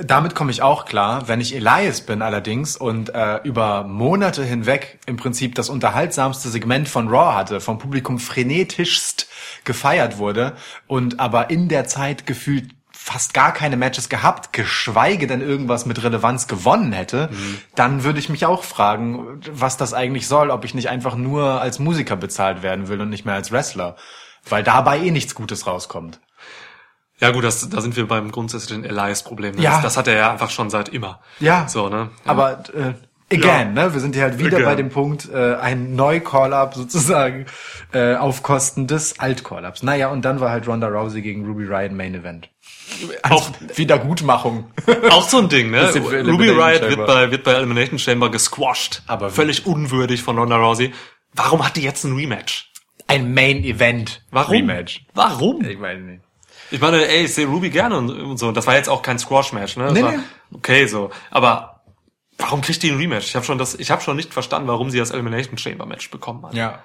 damit komme ich auch klar. Wenn ich Elias bin allerdings und äh, über Monate hinweg im Prinzip das unterhaltsamste Segment von Raw hatte, vom Publikum frenetischst gefeiert wurde und aber in der Zeit gefühlt fast gar keine Matches gehabt, geschweige denn irgendwas mit Relevanz gewonnen hätte, dann würde ich mich auch fragen, was das eigentlich soll, ob ich nicht einfach nur als Musiker bezahlt werden will und nicht mehr als Wrestler. Weil dabei eh nichts Gutes rauskommt. Ja gut, das, da sind wir beim grundsätzlichen Elias-Problem. Ne? Ja. Das, das hat er ja einfach schon seit immer. Ja. So, ne? Ja. Aber äh, again, ne? Wir sind hier halt wieder Again. bei dem Punkt, äh, ein Neu-Call-Up sozusagen äh, auf Kosten des Alt-Call-Ups. Naja, und dann war halt Ronda Rousey gegen Ruby Riot Main Event. Auch- Wiedergutmachung. Auch so ein Ding, ne? Ruby Riot wird bei, wird bei Elimination Chamber gesquashed. Aber völlig unwürdig von Ronda Rousey. Warum hat die jetzt ein Rematch? Ein Main-Event. Warum? Rematch. Warum? Ich meine nicht. Ich meine, ey, ich sehe Ruby gerne und, und so. Das war jetzt auch kein Squash-Match, ne? Das Nee, war nee. Okay, so. Aber warum kriegt die ein Rematch? Ich habe schon das, ich habe schon nicht verstanden, warum sie das Elimination Chamber Match bekommen hat. Ja.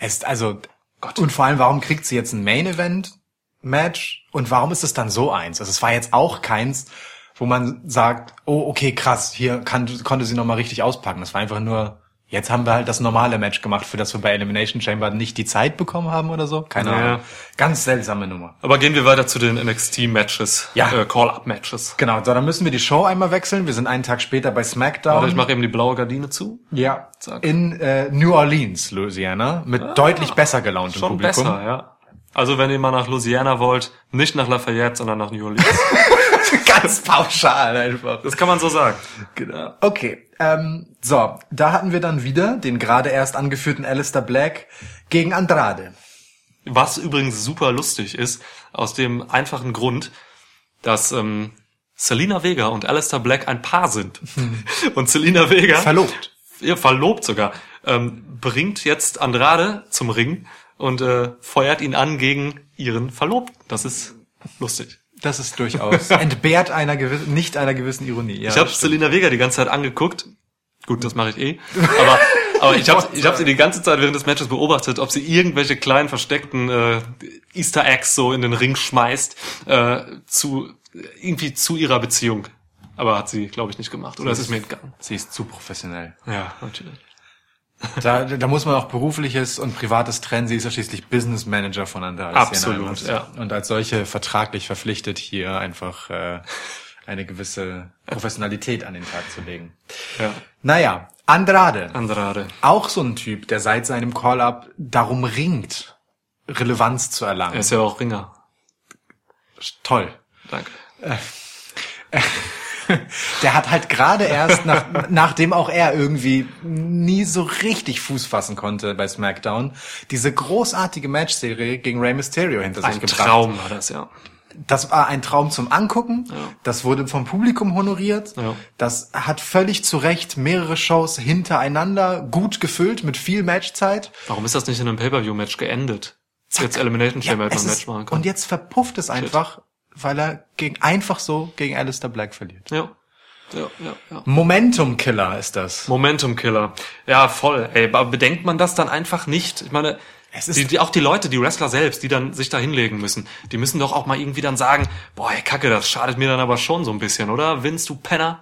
Es ist also Gott. Und vor allem, warum kriegt sie jetzt ein Main-Event-Match? Und warum ist es dann so eins? Also es war jetzt auch keins, wo man sagt, oh, okay, krass, hier kann, konnte sie nochmal richtig auspacken. Das war einfach nur, jetzt haben wir halt das normale Match gemacht, für das wir bei Elimination Chamber nicht die Zeit bekommen haben oder so. Keine Ja. Ahnung. Ganz seltsame Nummer. Aber gehen wir weiter zu den NXT-Matches. Ja. Äh, Call-Up-Matches. Genau, so, dann müssen wir die Show einmal wechseln. Wir sind einen Tag später bei SmackDown. Warte, ich mache eben die blaue Gardine zu. ja, Zack. in äh, New Orleans, Louisiana, mit deutlich besser gelauntem Schon Publikum. besser, ja. Also wenn ihr mal nach Louisiana wollt, nicht nach Lafayette, sondern nach New Orleans. Ganz pauschal einfach. Das kann man so sagen. Genau. Okay. Ähm, so, da hatten wir dann wieder den gerade erst angeführten Alistair Black gegen Andrade. Was übrigens super lustig ist, aus dem einfachen Grund, dass ähm, Selina Vega und Alistair Black ein Paar sind. Und Selina Vega, Verlobt. ihr verlobt sogar, ähm, bringt jetzt Andrade zum Ring und äh, feuert ihn an gegen ihren Verlobten. Das ist lustig. Das ist durchaus entbehrt einer gewissen, nicht einer gewissen Ironie. Ja, Ich habe. Selina Vega die ganze Zeit angeguckt. Gut, das mache ich eh. Aber, Aber ich habe ich hab sie die ganze Zeit während des Matches beobachtet, ob sie irgendwelche kleinen versteckten äh, Easter Eggs so in den Ring schmeißt äh, zu irgendwie zu ihrer Beziehung. Aber hat sie, glaube ich, nicht gemacht. Oder es ist mir entgangen. Sie ist zu professionell. Ja, natürlich. Da, da muss man auch berufliches und privates trennen. Sie ist ja schließlich Business Manager von Andrade. Absolut, ja. Und als solche vertraglich verpflichtet, hier einfach äh, eine gewisse Professionalität an den Tag zu legen. Ja. Naja, Andrade. Andrade. Auch so ein Typ, der seit seinem Call-Up darum ringt, Relevanz zu Er erlangen. ist ja auch Ringer. Toll. Danke. Der hat halt gerade erst, nach, nachdem auch er irgendwie nie so richtig Fuß fassen konnte bei SmackDown, diese großartige Matchserie gegen Rey Mysterio hinter sich Ein gebracht. Traum war das, ja. Das war ein Traum zum Angucken. Das wurde vom Publikum honoriert. Ja. Das hat völlig zu Recht mehrere Shows hintereinander gut gefüllt mit viel Matchzeit. Warum ist das nicht in einem Pay-Per-View-Match geendet? Jetzt Elimination Ja, Chamber ein ist, Match machen können. und jetzt verpufft es einfach, weil er gegen, einfach so gegen Alistair Black verliert. ja. Ja, ja, ja. Momentum-Killer ist das. Momentum Killer. Ja, voll. Ey, aber bedenkt man das dann einfach nicht? Ich meine, Es ist- die, die, auch die Leute, die Wrestler selbst, die dann sich da hinlegen müssen, die müssen doch auch mal irgendwie dann sagen, boah, ey, Kacke, das schadet mir dann aber schon so ein bisschen, oder? Vince, du Penner?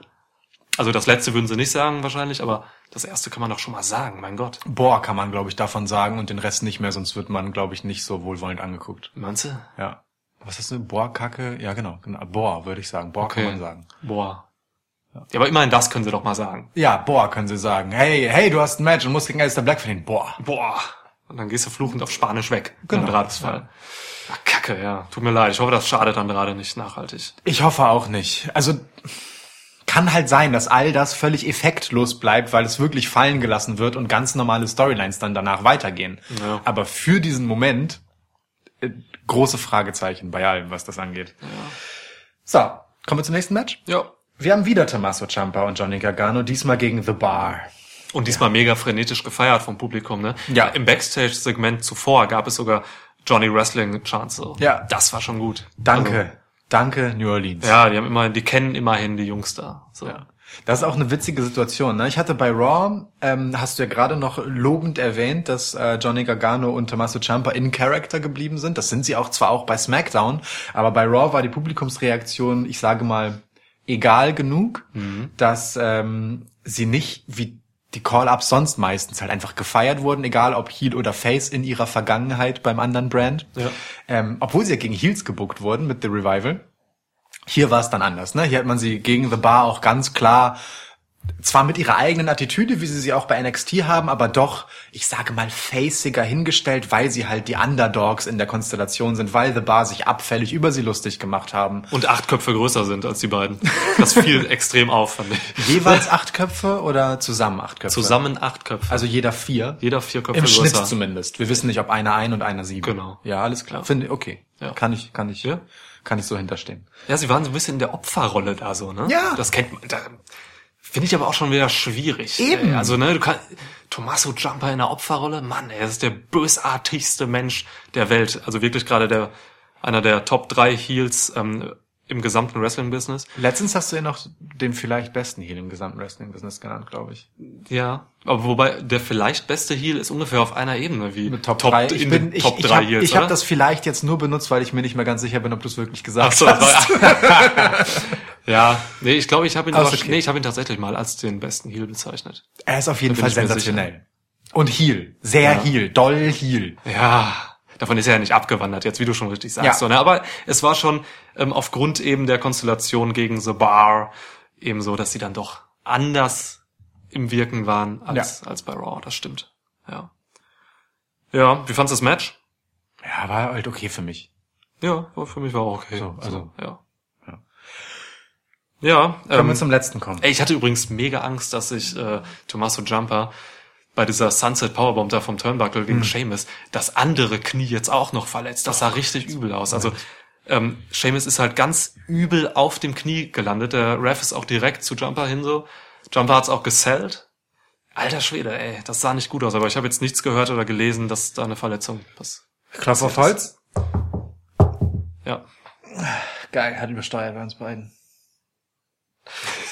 Also das letzte würden sie nicht sagen wahrscheinlich, aber das erste kann man doch schon mal sagen, mein Gott. Boah, kann man, glaube ich, davon sagen und den Rest nicht mehr, sonst wird man, glaube ich, nicht so wohlwollend angeguckt. Meinst du? Ja. Was du? Boah, Kacke? Ja, genau. genau. Boah, würde ich sagen. Boah, kann man sagen. Boah. Ja, aber immerhin das können sie doch mal sagen. Ja, boah, können sie sagen. Hey, hey, du hast ein Match und musst gegen Alistair Black verlieren. Boah. Boah. Und dann gehst du fluchend auf Spanisch weg. Genau. Im Andrades-Fall. Ach, Kacke, ja. Tut mir leid. Ich hoffe, das schadet dann gerade nicht nachhaltig. Ich hoffe auch nicht. Also, kann halt sein, dass all das völlig effektlos bleibt, weil es wirklich fallen gelassen wird und ganz normale Storylines dann danach weitergehen. Ja. Aber für diesen Moment, äh, große Fragezeichen bei allem, was das angeht. So, kommen wir zum nächsten Match. Ja. Wir haben wieder Tommaso Ciampa und Johnny Gargano, diesmal gegen The Bar. Und diesmal mega frenetisch gefeiert vom Publikum, ne? Ja. Im Backstage-Segment zuvor gab es sogar Johnny Wrestling Chance. So. Ja. Das war schon gut. Danke, danke New Orleans. Also, ja, die haben immer, die kennen immerhin die Jungs da. So. Ja. Das ist auch eine witzige Situation. Ne? Ich hatte bei Raw, ähm, hast du ja gerade noch lobend erwähnt, dass äh, Johnny Gargano und Tommaso Ciampa in Character geblieben sind. Das sind sie auch zwar auch bei SmackDown, aber bei Raw war die Publikumsreaktion, ich sage mal, egal genug, dass ähm, sie nicht wie die Call-Ups sonst meistens halt einfach gefeiert wurden, egal ob Heel oder Face in ihrer Vergangenheit beim anderen Brand. Ja. Ähm, obwohl sie ja gegen Heels gebuckt wurden mit The Revival. Hier war es dann anders, ne? Hier hat man sie gegen The Bar auch ganz klar, zwar mit ihrer eigenen Attitüde, wie sie sie auch bei NXT haben, aber doch, ich sage mal, faciger hingestellt, weil sie halt die Underdogs in der Konstellation sind, weil The Bar sich abfällig über sie lustig gemacht haben. Und acht Köpfe größer sind als die beiden. Das fiel extrem auf, fand ich. Jeweils acht Köpfe oder zusammen acht Köpfe? Zusammen acht Köpfe. Also jeder vier? Jeder vier Köpfe Im Schnitt größer. zumindest. Wir wissen nicht, ob einer ein und einer sieben. Genau. Ja, alles klar. Finde, okay. Ja. Kann ich, kann ich, Ja. Kann ich so hinterstehen. Ja, sie waren so ein bisschen in der Opferrolle da so, ne? Ja. Das kennt man. Da, Finde ich aber auch schon wieder schwierig. Eben. Ey. Also, ne, du kannst. Tommaso Jumper in der Opferrolle, Mann, das ist der bösartigste Mensch der Welt. Also wirklich gerade der einer der Top drei Heels ähm, im gesamten Wrestling-Business. Letztens hast du ja noch den vielleicht besten Heel im gesamten Wrestling-Business genannt, glaube ich. Ja. Aber wobei der vielleicht beste Heel ist ungefähr auf einer Ebene wie Mit Top 3. Ich in bin, den ich, Top ich 3 habe Heels. ich hab oder? das vielleicht jetzt nur benutzt, weil ich mir nicht mehr ganz sicher bin, ob du es wirklich gesagt Ach so, hast. ja, nee, ich glaube, ich habe ihn, okay. nee, ich habe ihn tatsächlich mal als den besten Heel bezeichnet. Er ist auf jeden Fall sensationell. Und Heel. Sehr Heel. Doll Heel. Ja, davon ist er ja nicht abgewandert, jetzt wie du schon richtig sagst. Ja. So, ne? Aber es war schon ähm, aufgrund eben der Konstellation gegen The Bar eben so, dass sie dann doch anders im Wirken waren als, als bei Raw. Das stimmt. Ja. Ja, wie fandst du das Match? Ja, war halt okay für mich. Ja, für mich war auch okay. So, also, ja. ja. Ja, Können ähm, wir zum letzten kommen. Ey, ich hatte übrigens mega Angst, dass ich äh, Tommaso Jumper bei dieser Sunset Powerbomb da vom Turnbuckle gegen Seamus das andere Knie jetzt auch noch verletzt. Das sah richtig übel aus. Also ähm, Seamus ist halt ganz übel auf dem Knie gelandet. Der Ref ist auch direkt zu Jumper hin so. Jumper hat's auch gesellt. Alter Schwede, ey, das sah nicht gut aus. Aber ich habe jetzt nichts gehört oder gelesen, dass da eine Verletzung was. Klopf auf Holz. Ja. Geil, hat übersteuert bei uns beiden.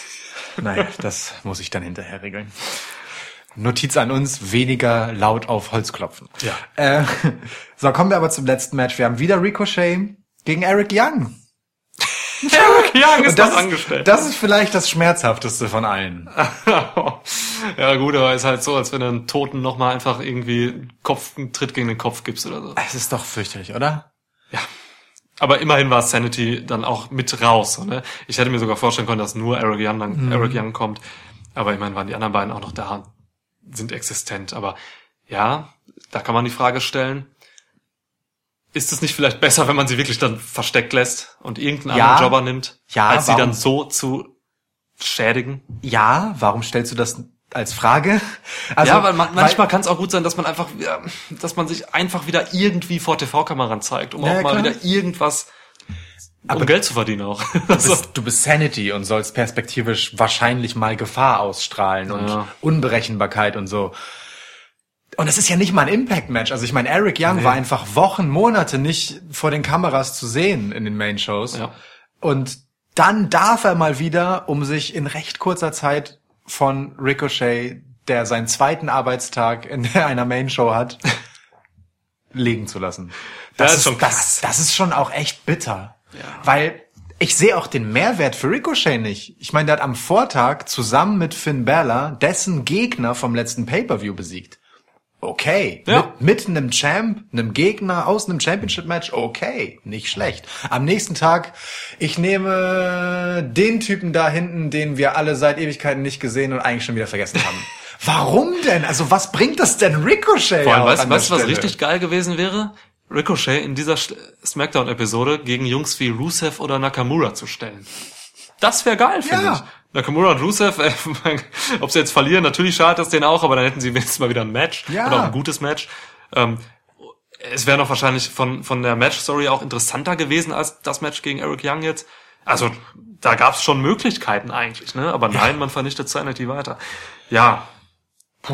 Naja, das muss ich dann hinterher regeln. Notiz an uns, weniger laut auf Holz klopfen. Ja. Äh, so, kommen wir aber zum letzten Match. Wir haben wieder Ricochet gegen Eric Young. Eric Young ist das, das ist, angestellt. das ist vielleicht das Schmerzhafteste von allen. ja gut, aber ist halt so, als wenn du einen Toten nochmal einfach irgendwie Kopf, einen Tritt gegen den Kopf gibst oder so. Es ist doch fürchterlich, oder? Aber immerhin war Sanity dann auch mit raus. Ne? Ich hätte mir sogar vorstellen können, dass nur Eric Young, dann, Mhm. Eric Young kommt. Aber immerhin waren die anderen beiden auch noch da, sind existent. Aber ja, da kann man die Frage stellen, ist es nicht vielleicht besser, wenn man sie wirklich dann versteckt lässt und irgendeinen Ja. anderen Jobber nimmt, Ja, als sie warum? dann so zu schädigen? Ja, warum stellst du das als Frage? Also, ja, weil man, manchmal kann es auch gut sein, dass man einfach, dass man sich einfach wieder irgendwie vor TV-Kameran zeigt, um Ja, auch mal klar. wieder irgendwas, Aber- um Geld zu verdienen auch. Du bist, du bist Sanity und sollst perspektivisch wahrscheinlich mal Gefahr ausstrahlen und Ja. Unberechenbarkeit und so. Und es ist ja nicht mal ein Impact-Match. Also ich meine, Eric Young war einfach Wochen, Monate nicht vor den Kameras zu sehen in den Main-Shows. Ja. Und dann darf er mal wieder, um sich in recht kurzer Zeit von Ricochet, der seinen zweiten Arbeitstag in einer Main-Show hat, legen zu lassen. Das ist schon krass. Das, das ist schon auch echt bitter. Weil ich sehe auch den Mehrwert für Ricochet nicht. Ich meine, der hat am Vortag zusammen mit Finn Balor dessen Gegner vom letzten Pay-Per-View besiegt. Okay. Ja. Mit, mit einem Champ, einem Gegner aus einem Championship-Match, okay. Nicht schlecht. Am nächsten Tag, ich nehme den Typen da hinten, den wir alle seit Ewigkeiten nicht gesehen und eigentlich schon wieder vergessen haben. Warum denn? Also was bringt das denn Ricochet? Vor allem, weißt du, was richtig geil gewesen wäre? Ricochet in dieser Smackdown-Episode gegen Jungs wie Rusev oder Nakamura zu stellen. Das wäre geil, finde Ja. ich. Nakamura und Rusev, äh, ob sie jetzt verlieren, natürlich schadet das denen auch, aber dann hätten sie wenigstens mal wieder ein Match. Ja. Oder auch ein gutes Match. Ähm, es wäre noch wahrscheinlich von, von der Match-Story auch interessanter gewesen als das Match gegen Eric Young jetzt. Also, da gab es schon Möglichkeiten eigentlich, ne? Aber nein, man vernichtet Sanity weiter. Ja,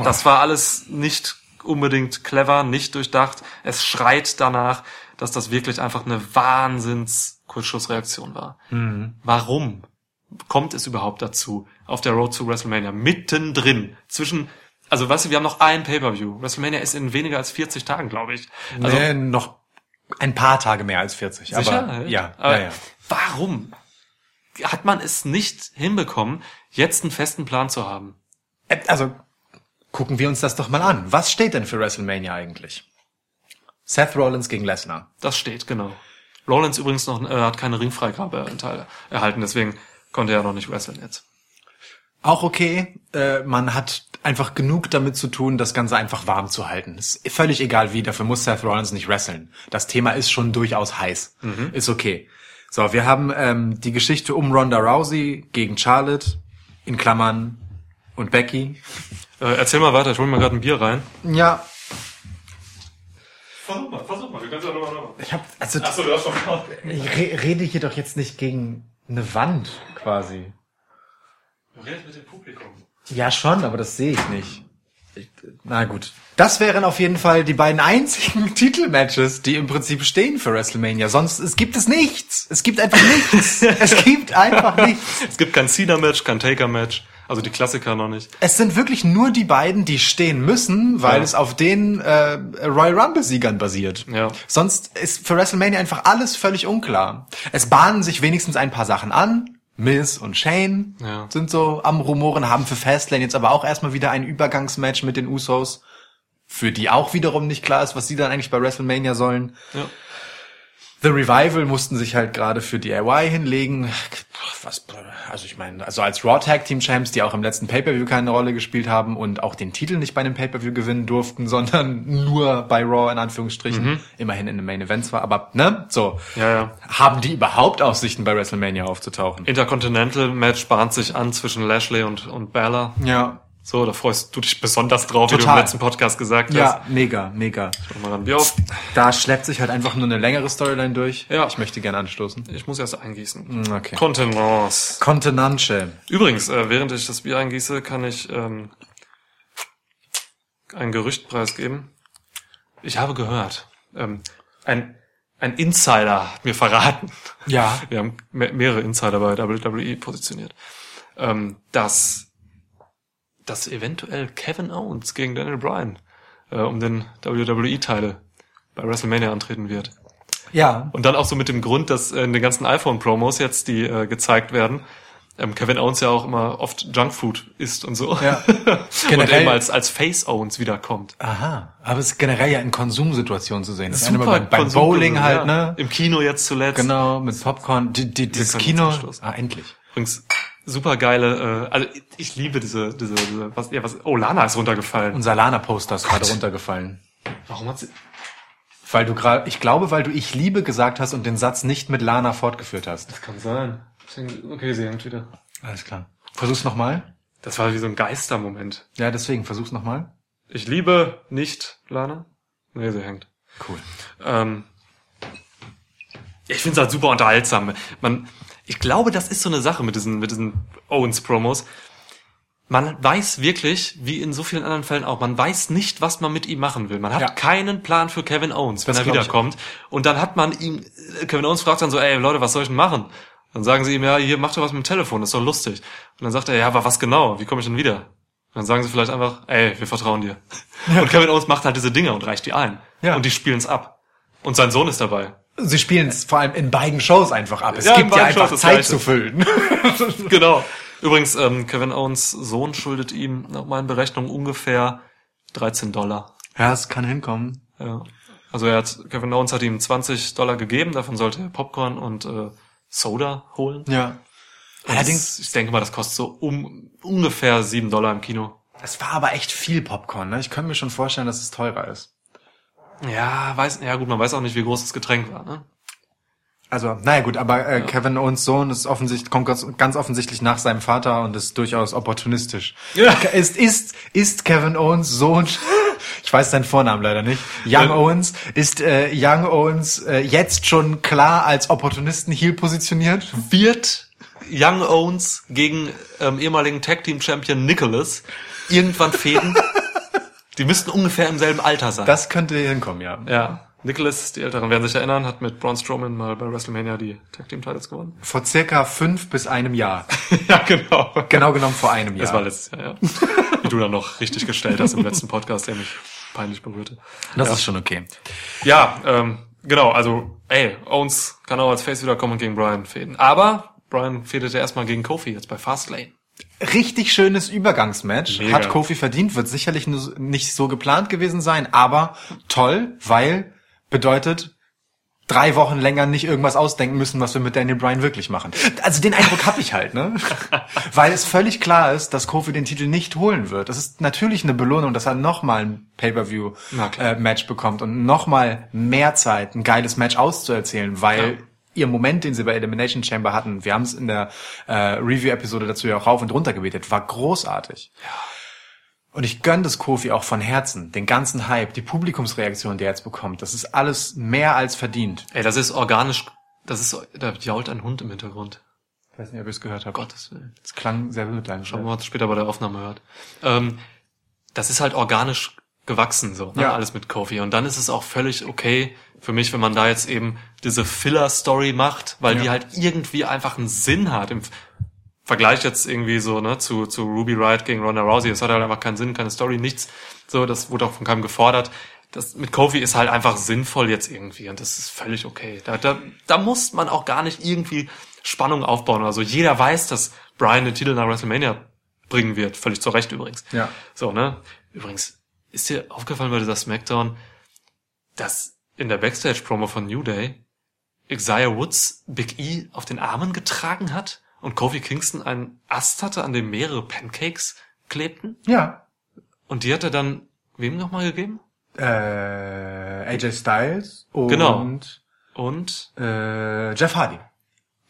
das war alles nicht unbedingt clever, nicht durchdacht. Es schreit danach, dass das wirklich einfach eine Wahnsinns Kurzschlussreaktion war. Warum kommt es überhaupt dazu auf der Road to WrestleMania mittendrin zwischen also weißt du, wir haben noch ein Pay-per-View. WrestleMania ist in weniger als 40 Tagen, glaube ich. Also nee, noch ein paar Tage mehr als 40. sicher? Aber, ja, Aber ja, ja. Warum hat man es nicht hinbekommen, jetzt einen festen Plan zu haben? Äh, Also, gucken wir uns das doch mal an. Was steht denn für WrestleMania eigentlich? Seth Rollins gegen Lesnar. Das steht, genau. Rollins übrigens noch äh, hat keine Ringfreigabe erhalten, deswegen konnte er noch nicht wresteln jetzt. Auch okay. Äh, man hat einfach genug damit zu tun, das Ganze einfach warm zu halten. Ist völlig egal wie, dafür muss Seth Rollins nicht wresteln. Das Thema ist schon durchaus heiß. Ist okay. So, wir haben ähm, die Geschichte um Ronda Rousey gegen Charlotte, in Klammern, und Becky. Äh, erzähl mal weiter, ich hol mir gerade ein Bier rein. Ja, Versuch mal, versuch mal, du kannst ja nochmal nochmal. ich hab, also, Achso, du hast schon ich re rede hier doch jetzt nicht gegen eine Wand, quasi. Du redest mit dem Publikum. Ja, schon, aber das sehe ich nicht. Ich, na gut. Das wären auf jeden Fall die beiden einzigen Titelmatches, die im Prinzip stehen für WrestleMania. Sonst es gibt es nichts. Es gibt einfach nichts. es gibt einfach nichts. Es gibt kein Cena-Match, kein Taker-Match, also die Klassiker noch nicht. Es sind wirklich nur die beiden, die stehen müssen, weil Ja. es auf den äh, Royal Rumble-Siegern basiert. Ja. Sonst ist für WrestleMania einfach alles völlig unklar. Es bahnen sich wenigstens ein paar Sachen an. Miz und Shane Ja. sind so am Rumoren, haben für Fastlane jetzt aber auch erstmal wieder ein Übergangsmatch mit den Usos, für die auch wiederum nicht klar ist, was sie dann eigentlich bei WrestleMania sollen. Ja. The Revival mussten sich halt gerade für DIY hinlegen. Was, also ich meine, also als Raw Tag Team Champs, die auch im letzten Pay-Per-View keine Rolle gespielt haben und auch den Titel nicht bei einem Pay-Per-View gewinnen durften, sondern nur bei Raw in Anführungsstrichen, immerhin in den Main Events war, aber ne, so. Ja, ja. Haben die überhaupt Aussichten bei WrestleMania aufzutauchen? Intercontinental-Match bahnt sich an zwischen Lashley und, und Balor. Ja. So, da freust du dich besonders drauf, wie du im Total. letzten Podcast gesagt hast. Ja, mega, mega. Mach mal ein Bier auf. Da schleppt sich halt einfach nur eine längere Storyline durch. Ja. Ich möchte gerne anstoßen. Ich muss erst eingießen. Okay. Contenance. Kontenance. Übrigens, äh, während ich das Bier eingieße, kann ich ähm, ein Gerücht preisgeben. Ich habe gehört, ähm, ein, ein Insider hat mir verraten, Ja. wir haben me mehrere Insider bei WWE positioniert, ähm, dass dass eventuell Kevin Owens gegen Daniel Bryan äh, um den WWE-Teile bei WrestleMania antreten wird. Ja. Und dann auch so mit dem Grund, dass in den ganzen iPhone-Promos jetzt, die äh, gezeigt werden, ähm, Kevin Owens ja auch immer oft Junkfood isst und so. Ja. und Generell- eben als, als Face Owens wiederkommt. Aha. Aber es ist generell ja in Konsumsituationen zu sehen. Das ist Super einmal beim, beim Bowling halt, ja. ne? Im Kino jetzt zuletzt. Genau, mit Popcorn. Die, die, können Kino. Ah, endlich. Übrigens, super geile, äh, also ich- liebe diese, diese, diese was, ja, was, oh, Lana ist runtergefallen. Unser Lana-Poster ist gerade runtergefallen. Warum hat sie, Weil du gerade, ich glaube, weil du ich liebe gesagt hast und den Satz nicht mit Lana fortgeführt hast. das kann sein. Okay, sie hängt wieder. Alles klar. Versuch's nochmal. Das war wie so ein Geistermoment. Ja, deswegen, versuch's nochmal. Ich liebe nicht Lana. Nee, sie hängt. Cool. Ähm, ich finde es halt super unterhaltsam. Man, ich glaube, das ist so eine Sache mit diesen, mit diesen Owens-Promos. Man weiß wirklich, wie in so vielen anderen Fällen auch, man weiß nicht, was man mit ihm machen will. Man hat Ja. keinen Plan für Kevin Owens, wenn Das er wiederkommt. Und dann hat man ihm, Kevin Owens fragt dann so, ey Leute, was soll ich denn machen? Dann sagen sie ihm, ja, hier, mach doch was mit dem Telefon, das ist doch lustig. Und dann sagt er, ja, aber was genau? Wie komme ich denn wieder? Und dann sagen sie vielleicht einfach, ey, wir vertrauen dir. Und Kevin Owens macht halt diese Dinge und reicht die ein. Ja. Und die spielen's ab. Und sein Sohn ist dabei. Sie spielen es vor allem in beiden Shows einfach ab. Es Ja, gibt ja einfach Shows Zeit zu füllen. genau. Übrigens, ähm, Kevin Owens Sohn schuldet ihm nach meinen Berechnungen ungefähr 13 Dollar. ja, es kann hinkommen. Ja. Also er hat, Kevin Owens hat ihm 20 Dollar gegeben, davon sollte er Popcorn und äh, Soda holen. Ja. Allerdings, Das, ich denke mal, das kostet so um ungefähr 7 Dollar im Kino. es war aber echt viel Popcorn. Ne? Ich könnte mir schon vorstellen, dass es teurer ist. Ja, weiß, ja gut, man weiß auch nicht, wie groß das Getränk war, ne? Also, naja gut, aber äh, Kevin Owens Sohn ist offensichtlich, kommt ganz, ganz offensichtlich nach seinem Vater und ist durchaus opportunistisch. Ja. Ist, ist, ist Kevin Owens Sohn, ich weiß seinen Vornamen leider nicht, Young Owens, ist äh, Young Owens äh, jetzt schon klar als Opportunisten Heel positioniert? Wird Young Owens gegen ähm, ehemaligen Tag Team Champion Nicholas irgendwann fäden? Die müssten ungefähr im selben Alter sein. Das könnte hinkommen, ja. Ja, Nicholas, die Älteren werden sich erinnern, hat mit Braun Strowman mal bei WrestleMania die Tag Team Titles gewonnen. Vor circa fünf bis einem Jahr. ja, genau. Genau genommen vor einem Jahr. Das war letztes Jahr, ja. Wie du dann noch richtig gestellt hast im letzten Podcast, der mich peinlich berührte. Das ja. ist schon okay. Ja, ähm, genau, also, ey, Owens kann auch als Face wiederkommen und gegen Brian fäden. Aber Brian fädet ja erstmal gegen Kofi jetzt bei Fastlane. Richtig schönes Übergangsmatch. Mega. Hat Kofi verdient, wird sicherlich nicht so geplant gewesen sein, aber toll, weil bedeutet drei Wochen länger nicht irgendwas ausdenken müssen, was wir mit Daniel Bryan wirklich machen. Also den Eindruck habe ich halt, ne? Weil es völlig klar ist, dass Kofi den Titel nicht holen wird. Das ist natürlich eine Belohnung, dass er nochmal ein. Pay-Per-View-Match bekommt und nochmal mehr Zeit, ein geiles Match auszuerzählen, weil Ja. Ihr Moment, den sie bei Elimination Chamber hatten, wir haben es in der äh, Review-Episode dazu ja auch rauf und runter gebetet, war großartig. Und ich gönne das Kofi auch von Herzen, den ganzen Hype, die Publikumsreaktion, die er jetzt bekommt. Das ist alles mehr als verdient. Ey, das ist organisch, das ist, da jault ein Hund im Hintergrund. Ich weiß nicht, ob ihr es gehört habt. Gottes Willen. Das klang sehr wild. deine Schauen wir mal, was später bei der Aufnahme hört. Ähm, das ist halt organisch gewachsen, so, ne? Ja. alles mit Kofi. Und dann ist es auch völlig okay für mich, wenn man da jetzt eben diese Filler-Story macht, weil Ja. die halt irgendwie einfach einen Sinn hat. Im Vergleich jetzt irgendwie so, ne, zu, zu Ruby Riot gegen Ronda Rousey. Es hat halt einfach keinen Sinn, keine Story, nichts. So, das wurde auch von keinem gefordert. Das mit Kofi ist halt einfach sinnvoll jetzt irgendwie und das ist völlig okay. Da, da, da muss man auch gar nicht irgendwie Spannung aufbauen. Also jeder weiß, dass Brian den Titel nach WrestleMania bringen wird. Völlig zu Recht übrigens. Ja. So, ne? Übrigens, ist dir aufgefallen bei dieser Smackdown, dass in der Backstage-Promo von New Day Xia Woods Big E auf den Armen getragen hat und Kofi Kingston einen Ast hatte, an dem mehrere Pancakes klebten? Ja. Und die hat er dann wem nochmal gegeben? Äh, AJ Styles und Genau. Und äh, Jeff Hardy.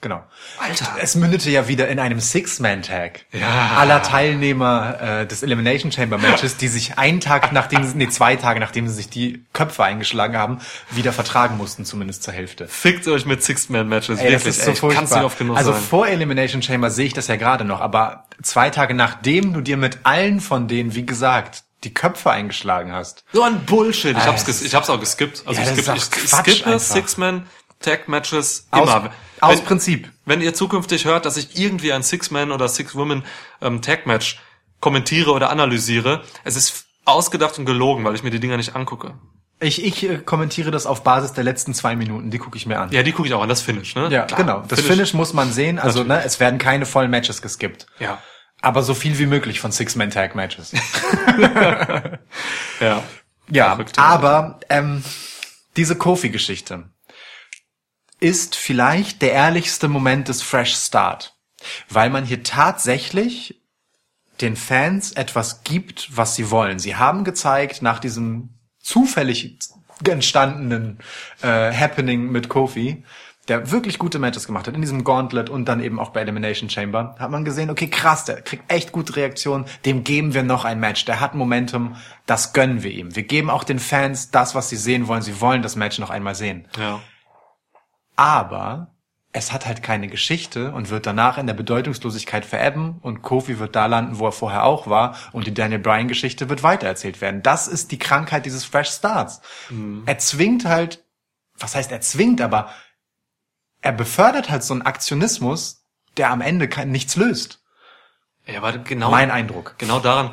Genau. Alter. Es mündete ja wieder in einem Six-Man-Tag Ja. aller Teilnehmer äh, des Elimination Chamber Matches, die sich einen Tag nachdem sie, nee, zwei Tage nachdem sie sich die Köpfe eingeschlagen haben, wieder vertragen mussten, zumindest zur Hälfte. fickt euch mit Six-Man-Matches. Ey, Wirklich, das ist ey, so ich kann's nicht oft genug also sagen. vor Elimination Chamber sehe ich das ja gerade noch, aber zwei Tage nachdem du dir mit allen von denen, wie gesagt, die Köpfe eingeschlagen hast. So ein Bullshit. Ich Ah, hab's, ich hab's auch geskippt. Also Ja, ich, ist ich, skippe einfach. Six-Man-Tag-Matches Aus, immer. aus wenn, Prinzip. wenn ihr zukünftig hört, dass ich irgendwie ein Six-Man oder Six-Woman ähm, Tag-Match kommentiere oder analysiere. Es ist ausgedacht und gelogen, weil ich mir die Dinger nicht angucke. Ich, ich äh, kommentiere das auf Basis der letzten zwei Minuten, die gucke ich mir an. Ja, die gucke ich auch an, das Finish, ne? Ja, Klar, genau. Das Finish, muss man sehen. Also, ne, es werden keine vollen Matches geskippt. Ja. Aber so viel wie möglich von Six-Man-Tag-Matches. Ja. Ja, Verrückt. aber ähm, diese Kofi-Geschichte ist vielleicht der ehrlichste Moment des Fresh Start, weil man hier tatsächlich den Fans etwas gibt, was sie wollen. Sie haben gezeigt, nach diesem zufällig entstandenen äh, Happening mit Kofi, der wirklich gute Matches gemacht hat, in diesem Gauntlet und dann eben auch bei Elimination Chamber, hat man gesehen, okay, krass, der kriegt echt gute Reaktionen, dem geben wir noch ein Match, der hat Momentum, das gönnen wir ihm. Wir geben auch den Fans das, was sie sehen wollen, sie wollen das Match noch einmal sehen. Ja. Aber es hat halt keine Geschichte und wird danach in der Bedeutungslosigkeit verebben und Kofi wird da landen, wo er vorher auch war und die Daniel Bryan Geschichte wird weitererzählt werden. Das ist die Krankheit dieses Fresh Starts. Er zwingt halt, was heißt er zwingt, aber er befördert halt so einen Aktionismus, der am Ende kein, nichts löst. Ja, aber genau. Mein Eindruck. Genau daran,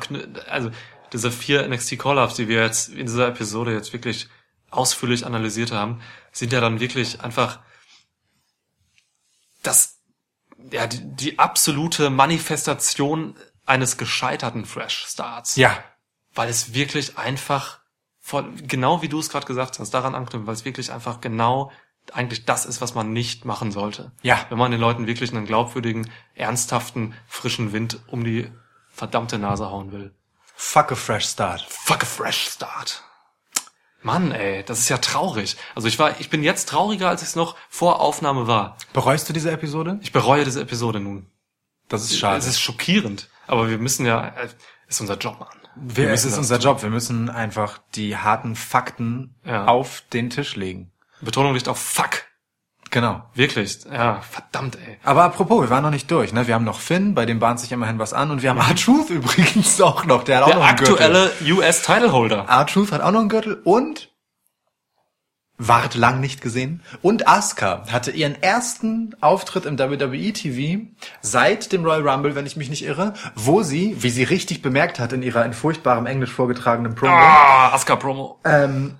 also diese vier NXT Call-Ups, die wir jetzt in dieser Episode jetzt wirklich ausführlich analysiert haben, sind ja dann wirklich einfach das, ja, die, die absolute Manifestation eines gescheiterten Fresh Starts. Ja. Weil es wirklich einfach, von, genau wie du es gerade gesagt hast, daran anknüpft, weil es wirklich einfach genau eigentlich das ist, was man nicht machen sollte. Ja. Wenn man den Leuten wirklich einen glaubwürdigen, ernsthaften, frischen Wind um die verdammte Nase hauen will. Fuck a Fresh Start. Fuck a fresh start. Mann, ey, das ist ja traurig. Also ich war, ich bin jetzt trauriger, als ich es noch vor Aufnahme war. Bereust du diese Episode? Ich bereue diese Episode nun. Das ist schade. Es ist schockierend. Aber wir müssen ja, äh, ist unser Job, Mann. Wir, es müssen ist das unser Job. Wir müssen einfach die harten Fakten Ja. auf den Tisch legen. Betonung liegt auf Fuck. Genau. Wirklich. Ja, verdammt, ey. Aber apropos, wir waren noch nicht durch. Ne? Wir haben noch Finn, bei dem bahnt sich immerhin was an. Und wir haben R-Truth übrigens auch noch. Der hat auch Der noch einen Gürtel. aktuelle US-Titleholder. R-Truth hat auch noch einen Gürtel. Und ward lang nicht gesehen. Und Asuka hatte ihren ersten Auftritt im WWE TV seit dem Royal Rumble, wenn ich mich nicht irre, wo sie, wie sie richtig bemerkt hat in ihrer in furchtbarem Englisch vorgetragenen Promo, Ah, Asuka-Promo. ähm,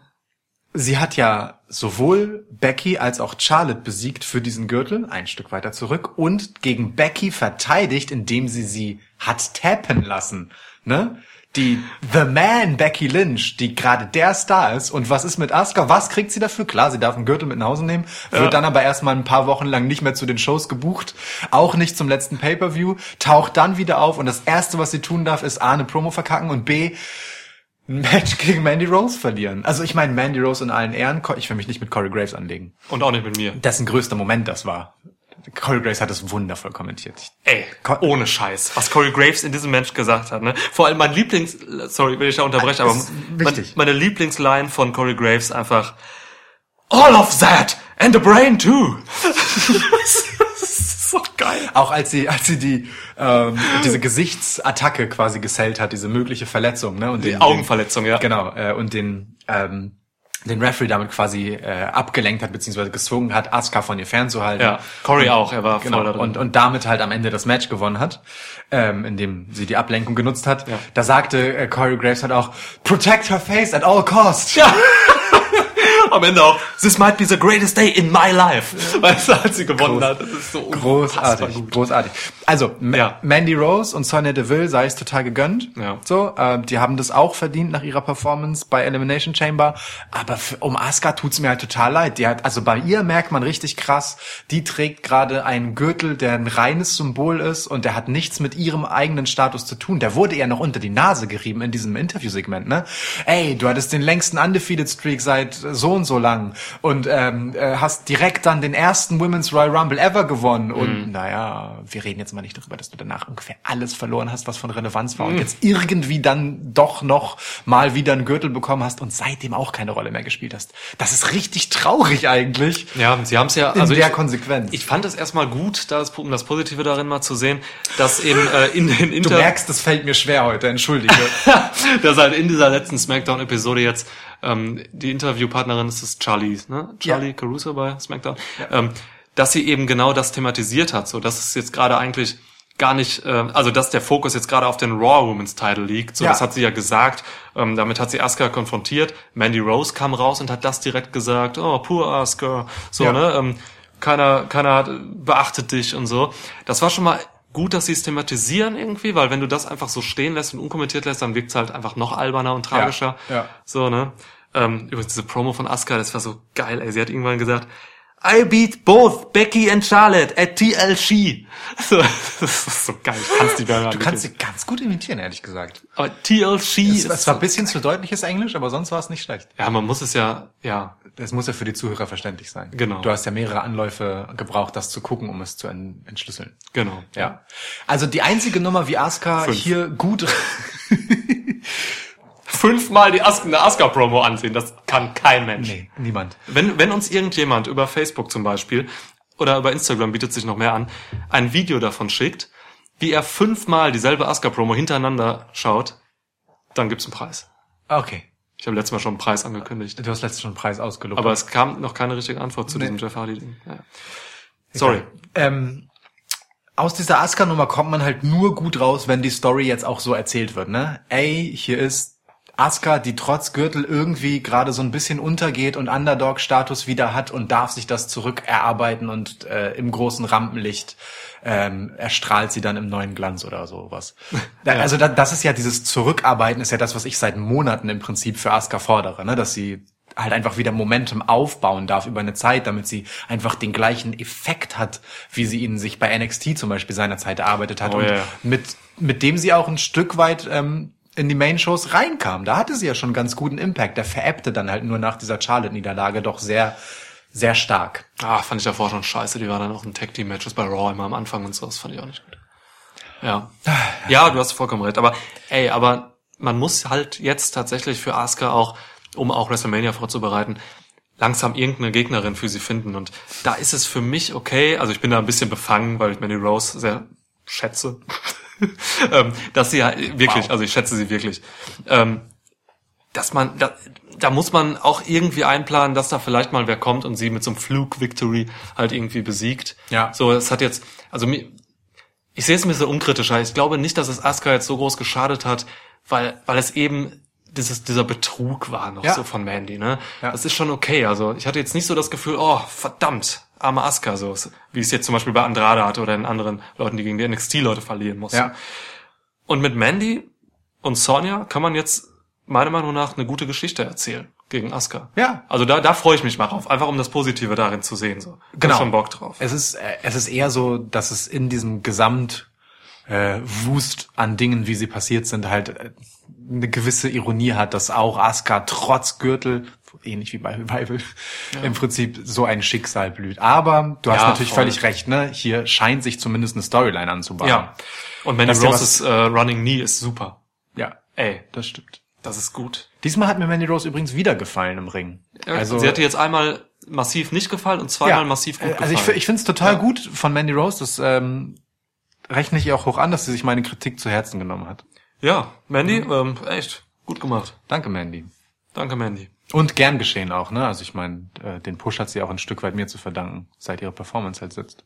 sie hat ja sowohl Becky als auch Charlotte besiegt für diesen Gürtel, ein Stück weiter zurück, und gegen Becky verteidigt, indem sie sie hat tappen lassen. Ne? Die The Man Becky Lynch, die gerade der Star ist. Und was ist mit Asuka? Was kriegt sie dafür? Klar, sie darf einen Gürtel mit nach Hause nehmen, wird dann aber erstmal ein paar Wochen lang nicht mehr zu den Shows gebucht, auch nicht zum letzten Pay-Per-View, taucht dann wieder auf und das erste, was sie tun darf, ist A, eine Promo verkacken und B, ein Match gegen Mandy Rose verlieren. Also ich meine, Mandy Rose in allen Ehren, ich will mich nicht mit Corey Graves anlegen. Und auch nicht mit mir. Dessen größter Moment das war. Corey Graves hat es wundervoll kommentiert. Ich- Ey, ohne Scheiß. Was Corey Graves in diesem Match gesagt hat, ne? Vor allem mein Lieblings, sorry, will ich da unterbrechen, aber Das ist mein, meine Lieblingsline von Corey Graves einfach, all of that and the brain too. Auch als sie, als sie die ähm, diese Gesichtsattacke quasi gesellt hat, diese mögliche Verletzung, ne? Und Die den, Augenverletzung, ja. Den, genau, äh, und den ähm, den Referee damit quasi äh, abgelenkt hat, beziehungsweise gezwungen hat, Asuka von ihr fernzuhalten. Ja, Corey auch, er war Genau, voll da drin. und, und damit halt am Ende das Match gewonnen hat, ähm, indem sie die Ablenkung genutzt hat. Ja. Da sagte äh, Corey Graves halt auch, protect her face at all costs. Ja. Am Ende auch, this might be the greatest day in my life. Weißt du, als sie gewonnen Groß- hat. Das ist so Großartig, gut. großartig. Also, Ja. Mandy Rose und Sonya Deville sei es total gegönnt. Ja. So, äh, die haben das auch verdient nach ihrer Performance bei Elimination Chamber. Aber für, um Asuka tut's mir halt total leid. Die hat, also bei ihr merkt man richtig krass, die trägt gerade einen Gürtel, der ein reines Symbol ist und der hat nichts mit ihrem eigenen Status zu tun. Der wurde ihr noch unter die Nase gerieben in diesem Interviewsegment, ne? Ey, du hattest den längsten Undefeated Streak seit so und so lang und ähm, äh, hast direkt dann den ersten Women's Royal Rumble ever gewonnen und naja, wir reden jetzt mal nicht darüber, dass du danach ungefähr alles verloren hast, was von Relevanz war und jetzt irgendwie dann doch noch mal wieder einen Gürtel bekommen hast und seitdem auch keine Rolle mehr gespielt hast. Das ist richtig traurig eigentlich. Ja, sie haben es ja, In also der ich, Konsequenz. ich fand es erstmal gut, das, um das Positive darin mal zu sehen, dass eben äh, in den Du Inter merkst, es fällt mir schwer heute, entschuldige. dass halt in dieser letzten Smackdown-Episode jetzt ähm, die Interviewpartnerin ist es Charlie, ne? Charlie Ja. Caruso bei Smackdown, ähm, dass sie eben genau das thematisiert hat, so dass es jetzt gerade eigentlich gar nicht, äh, also dass der Fokus jetzt gerade auf den Raw Women's Title liegt. So, Ja. das hat sie ja gesagt. Ähm, damit hat sie Asuka konfrontiert. Mandy Rose kam raus und hat das direkt gesagt. Oh, poor Asuka. So, Ja. ne? Ähm, keiner, keiner hat, beachtet dich und so. Das war schon mal gut, dass sie es thematisieren irgendwie, weil wenn du das einfach so stehen lässt und unkommentiert lässt, dann wirkt's halt einfach noch alberner und tragischer. ja. So, ne? Ähm, übrigens, diese Promo von Asuka, das war so geil, ey. Sie hat irgendwann gesagt, I beat both Becky and Charlotte at TLC. So, das ist so geil. Ich kann's nicht mehr. Du kannst sie ganz gut imitieren, ehrlich gesagt. Aber TLC Es, ist es war ein bisschen zu deutliches Englisch, aber sonst war es nicht schlecht. Ja, man muss es ja, ja, Das muss ja für die Zuhörer verständlich sein. Genau. Du hast ja mehrere Anläufe gebraucht, das zu gucken, um es zu en- entschlüsseln. genau. Ja. Also die einzige Nummer, wie Asuka Fünf. hier gut Fünfmal die As eine Asuka-Promo ansehen, das kann kein Mensch. Nee, niemand. Wenn, wenn uns irgendjemand über Facebook zum Beispiel oder über Instagram bietet sich noch mehr an, ein Video davon schickt, wie er fünfmal dieselbe Asuka-Promo hintereinander schaut, dann gibt's einen Preis. Okay. Ich habe letztes Mal schon einen Preis angekündigt. Du hast letztens schon einen Preis ausgelobt. Aber es kam noch keine richtige Antwort zu Nee. diesem Jeff Hardy-Ding. Ja. Sorry. ähm, aus dieser Asuka-Nummer kommt man halt nur gut raus, wenn die Story jetzt auch so erzählt wird, ne? Ey, hier ist Asuka, die trotz Gürtel irgendwie gerade so ein bisschen untergeht und Underdog-Status wieder hat und darf sich das zurückerarbeiten und äh, im großen Rampenlicht ähm, erstrahlt sie dann im neuen Glanz oder sowas. Da, Also da, das ist ja dieses Zurückarbeiten, ist ja das, was ich seit Monaten im Prinzip für Asuka fordere, ne? dass sie halt einfach wieder Momentum aufbauen darf über eine Zeit, damit sie einfach den gleichen Effekt hat, wie sie ihn sich bei NXT zum Beispiel seinerzeit erarbeitet hat Oh, und ja. mit, mit dem sie auch ein Stück weit ähm, in die Main-Shows reinkam. Da hatte sie ja schon ganz guten Impact. Der veräppte dann halt nur nach dieser Charlotte-Niederlage doch sehr, sehr stark. Ah, fand ich davor schon scheiße. Die war dann auch in Tag Team Matches bei Raw immer am Anfang und so. Das fand ich auch nicht gut. Ja. Ja, du hast vollkommen recht. Aber, ey, aber man muss halt jetzt tatsächlich für Asuka auch, um auch WrestleMania vorzubereiten, langsam irgendeine Gegnerin für sie finden. Und da ist es für mich okay. Also ich bin da ein bisschen befangen, weil ich Mandy Rose sehr schätze. ähm, dass sie ja wirklich, Wow. also ich schätze sie wirklich. Ähm, dass man, da, da muss man auch irgendwie einplanen, dass da vielleicht mal wer kommt und sie mit so einem Flug-Victory halt irgendwie besiegt. Ja. So, es hat jetzt, also ich sehe es ein bisschen unkritischer. Ich glaube nicht, dass es Asuka jetzt so groß geschadet hat, weil, weil es eben dieses, dieser Betrug war noch Ja. so von Mandy, ne? Ja. Das ist schon okay. Also ich hatte jetzt nicht so das Gefühl, oh, verdammt, arme Asuka, so, wie es jetzt zum Beispiel bei Andrade hatte oder in anderen Leuten, die gegen die NXT-Leute verlieren mussten. Ja. Und mit Mandy und Sonja kann man jetzt meiner Meinung nach eine gute Geschichte erzählen gegen Asuka. Ja. Also da, da freue ich mich mal drauf, einfach um das Positive darin zu sehen. So. Hab Genau. schon Bock drauf. Es ist, äh, es ist eher so, dass es in diesem Gesamt äh, Wust an Dingen, wie sie passiert sind, halt äh, eine gewisse Ironie hat, dass auch Asuka trotz Gürtel, ähnlich wie bei Revival, im Prinzip so ein Schicksal blüht. Aber du hast Ja, natürlich voll. völlig recht, ne? Hier scheint sich zumindest eine Storyline anzubauen. Ja. Und Mandy ja Roses äh, Running Knee ist super. Ja, Ey, das stimmt. das ist gut. Diesmal hat mir Mandy Rose übrigens wieder gefallen im Ring. Also, sie hatte jetzt einmal massiv nicht gefallen und zweimal massiv gut äh, gefallen. Also ich, ich finde es total gut von Mandy Rose, das ähm, rechne ich ihr auch hoch an, dass sie sich meine Kritik zu Herzen genommen hat. ja, Mandy, Mhm. ähm, echt gut gemacht. Danke, Mandy. Danke, Mandy. Und gern geschehen auch, ne? Also ich meine, äh, den Push hat sie auch ein Stück weit mir zu verdanken, seit ihre Performance halt sitzt.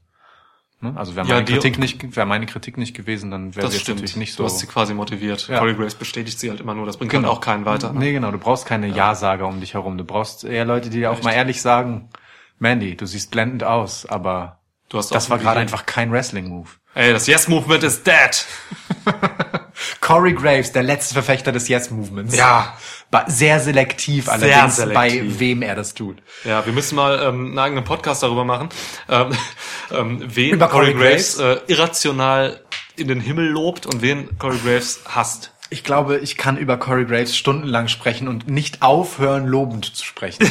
Ne? Also wäre Ja, meine die- Kritik nicht, wäre meine Kritik nicht gewesen, dann wäre sie jetzt stimmt. natürlich nicht Du so. hast sie quasi motiviert. Ja. Corey Grace bestätigt sie halt immer nur. Das bringt Genau. halt auch keinen weiter. Ne? Nee, genau. Du brauchst keine Ja-Sager um dich herum. Du brauchst eher Leute, die dir auch Echt? mal ehrlich sagen, Mandy, du siehst blendend aus, aber Du hast das war gerade einfach kein Wrestling-Move. Ey, das Yes-Movement ist dead. Corey Graves, der letzte Verfechter des Yes-Movements. Ja. Sehr selektiv allerdings, selektiv. bei wem er das tut. Ja, wir müssen mal ähm, einen eigenen Podcast darüber machen, ähm, ähm, wen Über Corey Corey Graves äh, irrational in den Himmel lobt und wen Corey Graves hasst. Ich glaube, ich kann über Corey Graves stundenlang sprechen und nicht aufhören, lobend zu sprechen.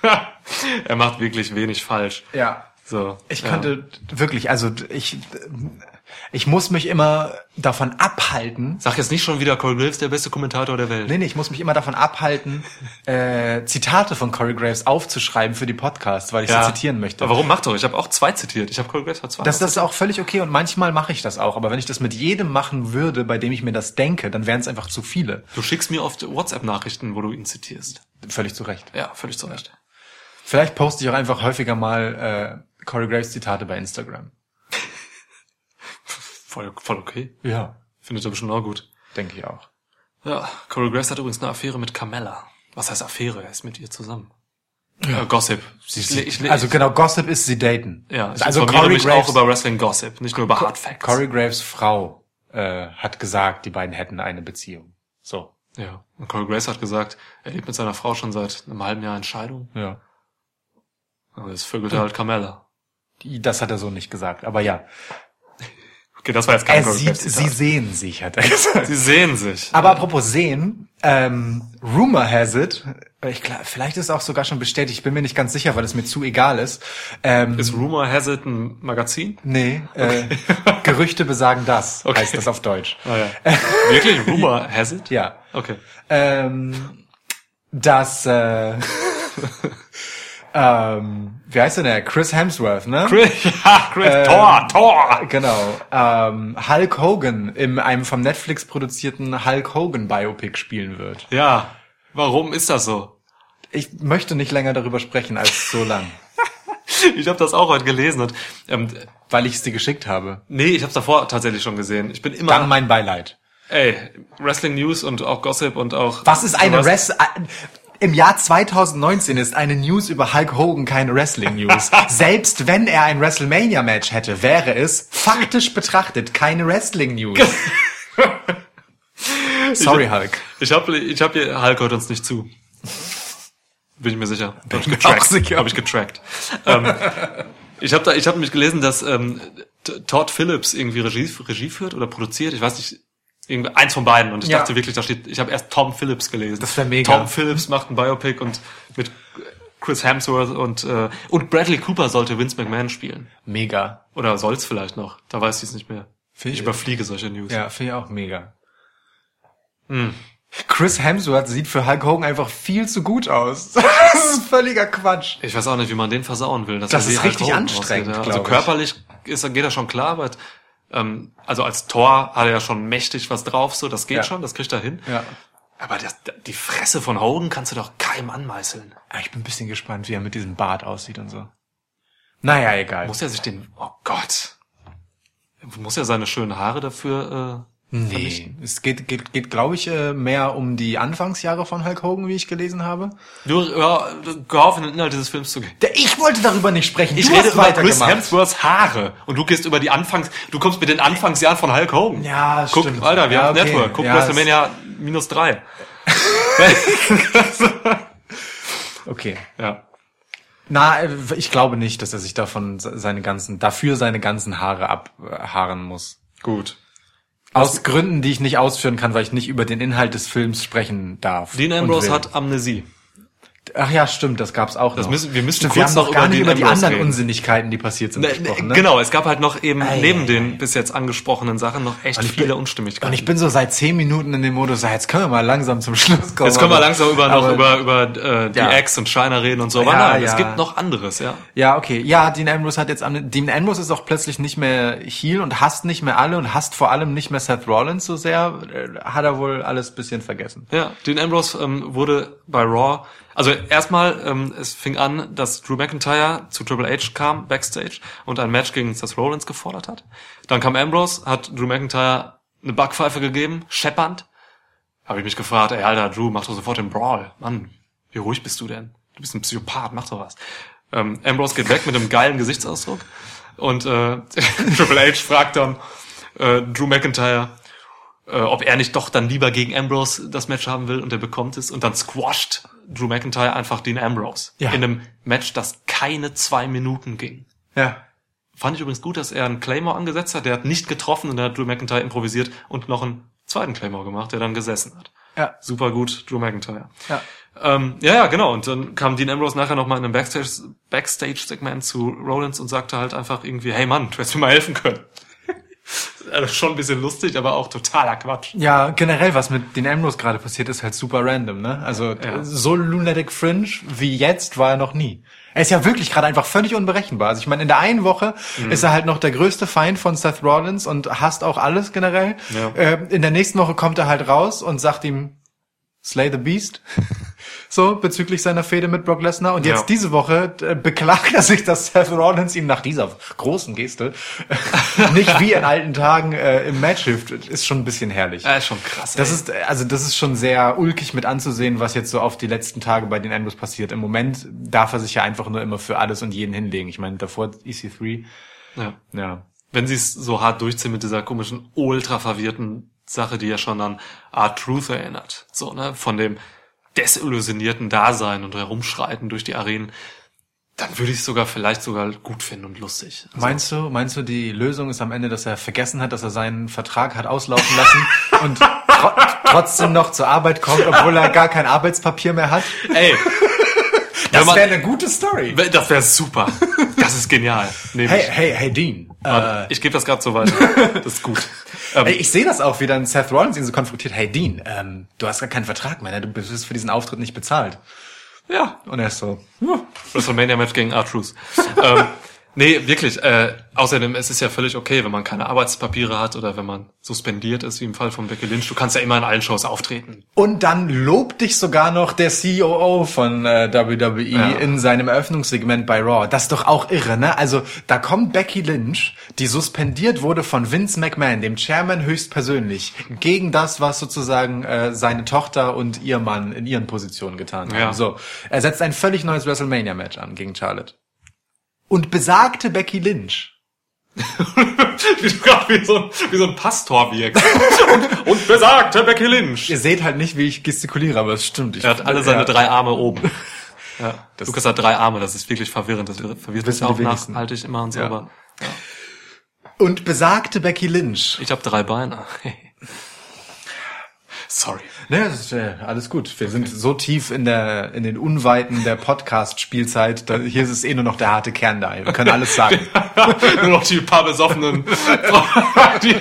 er macht wirklich wenig falsch. ja. So. Ich ja. könnte wirklich, also ich, ich muss mich immer davon abhalten. Sag jetzt nicht schon wieder Corey Graves der beste Kommentator der Welt. Nee, nee, ich muss mich immer davon abhalten, äh, Zitate von Corey Graves aufzuschreiben für die Podcasts, weil ich sie zitieren möchte. Aber warum macht doch? Ich habe auch zwei zitiert. Ich habe Corey Graves hat zwei. Das, das ist auch völlig okay und manchmal mache ich das auch. Aber wenn ich das mit jedem machen würde, bei dem ich mir das denke, dann wären es einfach zu viele. du schickst mir oft WhatsApp-Nachrichten, wo du ihn zitierst. Völlig zu Recht. Ja, völlig zu Recht. Vielleicht poste ich auch einfach häufiger mal äh, Corey Graves Zitate bei Instagram. Voll, voll okay. Ja, Findet er bestimmt auch gut. denke ich auch. Ja, Corey Grace hat übrigens eine Affäre mit Carmella. Was heißt Affäre? Er ist mit ihr zusammen. Ja. Äh, Gossip. Ich, ich, ich, also genau, Gossip ist sie daten. ja, ich also Corey mich Graves, auch über Wrestling Gossip, nicht nur über Hard Facts. Corey Graves Frau äh, hat gesagt, die beiden hätten eine Beziehung. So. Ja. Und Corey Grace hat gesagt, er lebt mit seiner Frau schon seit einem halben Jahr in Scheidung. Ja. Aber jetzt vögelte halt Carmella. Das hat er so nicht gesagt, aber ja. Okay, das war jetzt kein Er sieht, sie sehen sich, hat er gesagt. Sie sehen sich. Aber apropos sehen, ähm, Rumor has it, ich glaub, vielleicht ist es auch sogar schon bestätigt, ich bin mir nicht ganz sicher, weil es mir zu egal ist. Ähm, Ist Rumor Has It ein Magazin? nee, äh, Gerüchte besagen das, Okay. heißt das auf Deutsch. Ah, ja. Wirklich? Rumor Has It? Ja. Okay. Ähm, dass, äh, ähm, wie heißt denn der? Chris Hemsworth, ne? Chris, ja, Chris, Ähm, Tor, Tor. Genau. Ähm, Hulk Hogan in einem vom Netflix produzierten Hulk Hogan Biopic spielen wird. Ja. Warum ist das so? Ich möchte nicht länger darüber sprechen als so lang, Ich habe das auch heute gelesen und ähm, weil ich es dir geschickt habe. nee, ich habe davor tatsächlich schon gesehen. Ich bin immer Dann mein Beileid. ey Wrestling News und auch Gossip und auch Was ist eine. Wrestling? Im Jahr 2019 ist eine News über Hulk Hogan keine Wrestling News. Selbst wenn er ein WrestleMania Match hätte, wäre es faktisch betrachtet keine Wrestling News. Sorry Hulk. Ich habe ich hab hier Hulk hört uns nicht zu. Bin ich mir sicher. Hab ich getrackt. auch sicher. Hab ich getrackt. ähm, ich habe da ich habe nämlich gelesen, dass ähm, Todd Phillips irgendwie Regie Regie führt oder produziert, ich weiß nicht irgendwie eins von beiden und ich Ja. dachte wirklich, da steht ich habe erst Tom Phillips gelesen. Das wär mega. Tom Phillips macht ein Biopic und mit Chris Hemsworth und äh, und Bradley Cooper sollte Vince McMahon spielen Mega. oder soll's vielleicht noch. Da weiß ich es nicht mehr. Find Ich überfliege solche News. Ja, finde ich auch mega. Hm. Chris Hemsworth sieht für Hulk Hogan einfach viel zu gut aus. Das ist völliger Quatsch. Ich weiß auch nicht, wie man den versauen will. Das ist richtig Hogan anstrengend, aussieht, ja. Also ich. körperlich ist, geht er schon klar, aber ähm, also als Tor hat er ja schon mächtig was drauf, so das geht Ja. schon, das kriegt er hin. Ja. Aber das, die Fresse von Hogan kannst du doch keinem anmeißeln. Ah, Ich bin ein bisschen gespannt, wie er mit diesem Bart aussieht und so. Naja, egal. Muss er sich den, oh Gott, muss er seine schönen Haare dafür? Äh, Nee, es geht, geht, geht glaube ich, äh, mehr um die Anfangsjahre von Hulk Hogan, wie ich gelesen habe. du, ja, auf in den Inhalt dieses Films zu gehen. Ich wollte darüber nicht sprechen. Ich Du rede über Chris. Hemsworths Haare und du gehst über die Anfangs, du kommst mit den Anfangsjahren von Hulk Hogan. Ja, Guck, stimmt. Alter, wir Ja, haben okay. Network. Guck Ja, WrestleMania minus drei. Okay. Ja. Na, äh, ich glaube nicht, dass er sich davon se- seine ganzen, dafür seine ganzen Haare abhaaren muss. Gut. Aus Gründen, die ich nicht ausführen kann, weil ich nicht über den Inhalt des Films sprechen darf. Dean Ambrose hat Amnesie. Ach ja, stimmt, das gab's auch Das noch. müssen- wir müssen stimmt, kurz wir haben noch noch gar über nicht über die Ambrose anderen reden. Unsinnigkeiten, die passiert sind, gesprochen, ne? Genau, es gab halt noch eben Ei, neben ei, den bis jetzt angesprochenen Sachen noch echt viele bin- Unstimmigkeiten. Und ich bin so seit zehn Minuten in dem Modus, ja, jetzt können wir mal langsam zum Schluss kommen. Jetzt können wir Aber- langsam über noch über über äh, die Ja. Ex und Shiner reden und so. Aber Ja, nein, es ja. gibt noch anderes, ja. Ja, okay. Ja, Dean Ambrose hat jetzt am- Dean Ambrose ist auch plötzlich nicht mehr Heel und hasst nicht mehr alle und hasst vor allem nicht mehr Seth Rollins so sehr. Äh, Hat er wohl alles bisschen vergessen. Ja, Dean Ambrose ähm, wurde bei Raw, also erstmal, ähm, es fing an, dass Drew McIntyre zu Triple H kam, backstage, und ein Match gegen Seth Rollins gefordert hat. Dann kam Ambrose, hat Drew McIntyre eine Backpfeife gegeben, scheppernd. Habe ich mich gefragt, ey Alter, Drew, mach doch sofort den Brawl. Mann, wie ruhig bist du denn? Du bist ein Psychopath, mach doch was. Ähm, Ambrose geht weg mit einem geilen Gesichtsausdruck und äh, Triple H fragt dann äh, Drew McIntyre, äh, ob er nicht doch dann lieber gegen Ambrose das Match haben will und er bekommt es und dann squasht Drew McIntyre einfach Dean Ambrose Ja. in einem Match, das keine zwei Minuten ging. Ja. Fand ich übrigens gut, dass er einen Claymore angesetzt hat. Der hat nicht getroffen und dann hat Drew McIntyre improvisiert und noch einen zweiten Claymore gemacht, der dann gesessen hat. Ja. Super gut, Drew McIntyre. Ja. Ähm, ja, ja, genau. Und dann kam Dean Ambrose nachher noch mal in einem Backstage- Backstage-Segment zu Rollins und sagte halt einfach irgendwie, hey Mann, du hättest mir mal helfen können. also schon ein bisschen lustig, aber auch totaler Quatsch. Ja, generell, was mit Dean Ambrose gerade passiert, ist halt super random, ne? Also Ja. so Lunatic Fringe wie jetzt war er noch nie. Er ist ja wirklich gerade einfach völlig unberechenbar. Also ich meine, in der einen Woche Mhm. ist er halt noch der größte Feind von Seth Rollins und hasst auch alles generell. Ja. Äh, in der nächsten Woche kommt er halt raus und sagt ihm Slay the Beast. So, bezüglich seiner Fehde mit Brock Lesnar. Und jetzt Ja. diese Woche äh, beklagt er sich, dass Seth Rollins ihm nach dieser großen Geste nicht wie in alten Tagen äh, im Match hilft. Ist schon ein bisschen herrlich. Ja, ist schon krass. Das ey. ist, also das ist schon sehr ulkig mit anzusehen, was jetzt so auf die letzten Tage bei den Endos passiert. Im Moment darf er sich ja einfach nur immer für alles und jeden hinlegen. Ich meine, davor EC3, ja. ja. wenn sie es so hart durchziehen mit dieser komischen, ultra verwirrten Sache, die ja schon an Art Truth erinnert. So, ne, von dem desillusionierten Dasein und herumschreiten durch die Arenen, dann würde ich es sogar vielleicht sogar gut finden und lustig. Also, Meinst du, meinst du, die Lösung ist am Ende, dass er vergessen hat, dass er seinen Vertrag hat auslaufen lassen und tro trotzdem noch zur Arbeit kommt, obwohl er gar kein Arbeitspapier mehr hat? ey, Das wäre eine gute Story. das wäre super. Das ist genial. Nehm Hey, hey, hey, Dean. Warte, Äh, ich gebe das gerade so weiter. Das ist gut. Ey, ich sehe das auch, wie dann Seth Rollins ihn so konfrontiert. Hey, Dean, ähm, du hast gar keinen Vertrag mehr, ne? du bist für diesen Auftritt nicht bezahlt. ja, Und er ist so, WrestleMania Match gegen R-Truth. ähm, nee, wirklich. Äh, außerdem, es ist ja völlig okay, wenn man keine Arbeitspapiere hat oder wenn man suspendiert ist, wie im Fall von Becky Lynch. Du kannst ja immer in allen Shows auftreten. Und dann lobt dich sogar noch der COO von äh, WWE Ja. in seinem Eröffnungssegment bei Raw. Das ist doch auch irre, ne? Also da kommt Becky Lynch, die suspendiert wurde von Vince McMahon, dem Chairman höchstpersönlich, gegen das, was sozusagen äh, seine Tochter und ihr Mann in ihren Positionen getan haben. Ja. So, er setzt ein völlig neues WrestleMania-Match an gegen Charlotte. Und besagte Becky Lynch wie du gerade wie so, ein- wie so ein Pastor wirkst. und, und besagte Becky Lynch. Ihr seht halt nicht, wie ich gestikuliere, aber es stimmt. Ich, Er hat alle seine ja. drei Arme oben. Ja. Das- Lukas hat drei Arme, das ist wirklich verwirrend. Das verwirrt mich auch wenigsten. nachhaltig immer und so, Ja. aber Und besagte Becky Lynch ich habe drei Beine. Sorry. Ne, das ist äh, alles gut. Wir sind so tief in der in den Unweiten der Podcast-Spielzeit. Da, hier ist es eh nur noch der harte Kern da. Wir können alles sagen. Nur noch die paar besoffenen, die,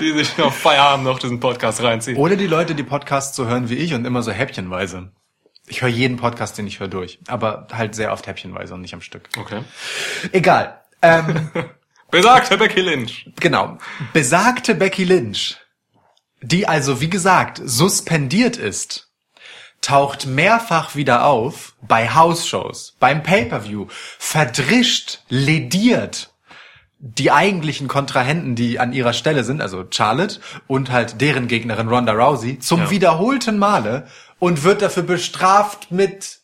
die sich auf Feierabend noch diesen Podcast reinziehen. Oder die Leute, die Podcasts so hören wie ich und immer so häppchenweise. Ich höre jeden Podcast, den ich höre, durch. Aber halt sehr oft häppchenweise und nicht am Stück. Okay. Egal. Ähm, Besagte Becky Lynch. genau. Besagte Becky Lynch, die also, wie gesagt, suspendiert ist, taucht mehrfach wieder auf bei House-Shows, beim Pay-Per-View, verdrischt, lediert die eigentlichen Kontrahenten, die an ihrer Stelle sind, also Charlotte und halt deren Gegnerin Ronda Rousey, zum Ja. wiederholten Male und wird dafür bestraft mit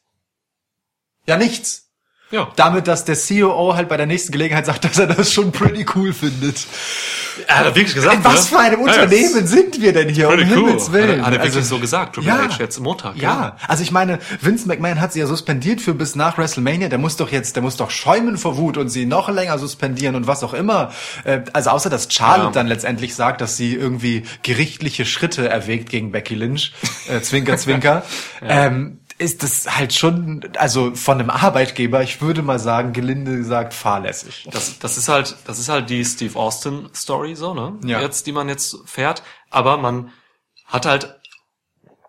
ja nichts. Ja. Damit, dass der COO halt bei der nächsten Gelegenheit sagt, dass er das schon pretty cool findet. Er hat wirklich gesagt, In was für einem Ja, Unternehmen sind wir denn hier, um cool. Himmels Willen? Hat er, hat er wirklich Also- so gesagt, Triple Ja. H jetzt Montag. Ja, also ich meine, Vince McMahon hat sie ja suspendiert für bis nach WrestleMania. Der muss doch jetzt, der muss doch schäumen vor Wut und sie noch länger suspendieren und was auch immer. Äh, Also außer dass Charlotte Ja. dann letztendlich sagt, dass sie irgendwie gerichtliche Schritte erwägt gegen Becky Lynch, äh, Zwinker, Zwinker, ähm, ist das halt schon, also von einem Arbeitgeber, ich würde mal sagen, gelinde gesagt, fahrlässig. Das, das ist halt, das ist halt die Steve Austin Story so, ne? Ja. Jetzt, die man jetzt fährt. Aber man hat halt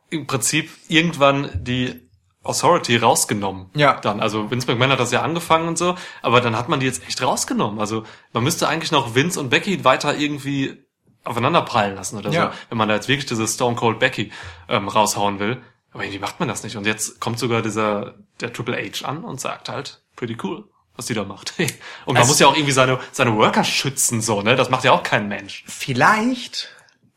im Prinzip irgendwann die Authority rausgenommen. Ja. Dann, also Vince McMahon hat das ja angefangen und so, aber dann hat man die jetzt echt rausgenommen. Also man müsste eigentlich noch Vince und Becky weiter irgendwie aufeinander prallen lassen oder Ja. so, wenn man da jetzt wirklich diese Stone Cold Becky ähm, raushauen will. Aber irgendwie macht man das nicht. Und jetzt kommt sogar dieser der Triple H an und sagt halt, pretty cool, was die da macht. Und man Also- muss ja auch irgendwie seine seine Worker schützen so, ne? Das macht ja auch kein Mensch. Vielleicht,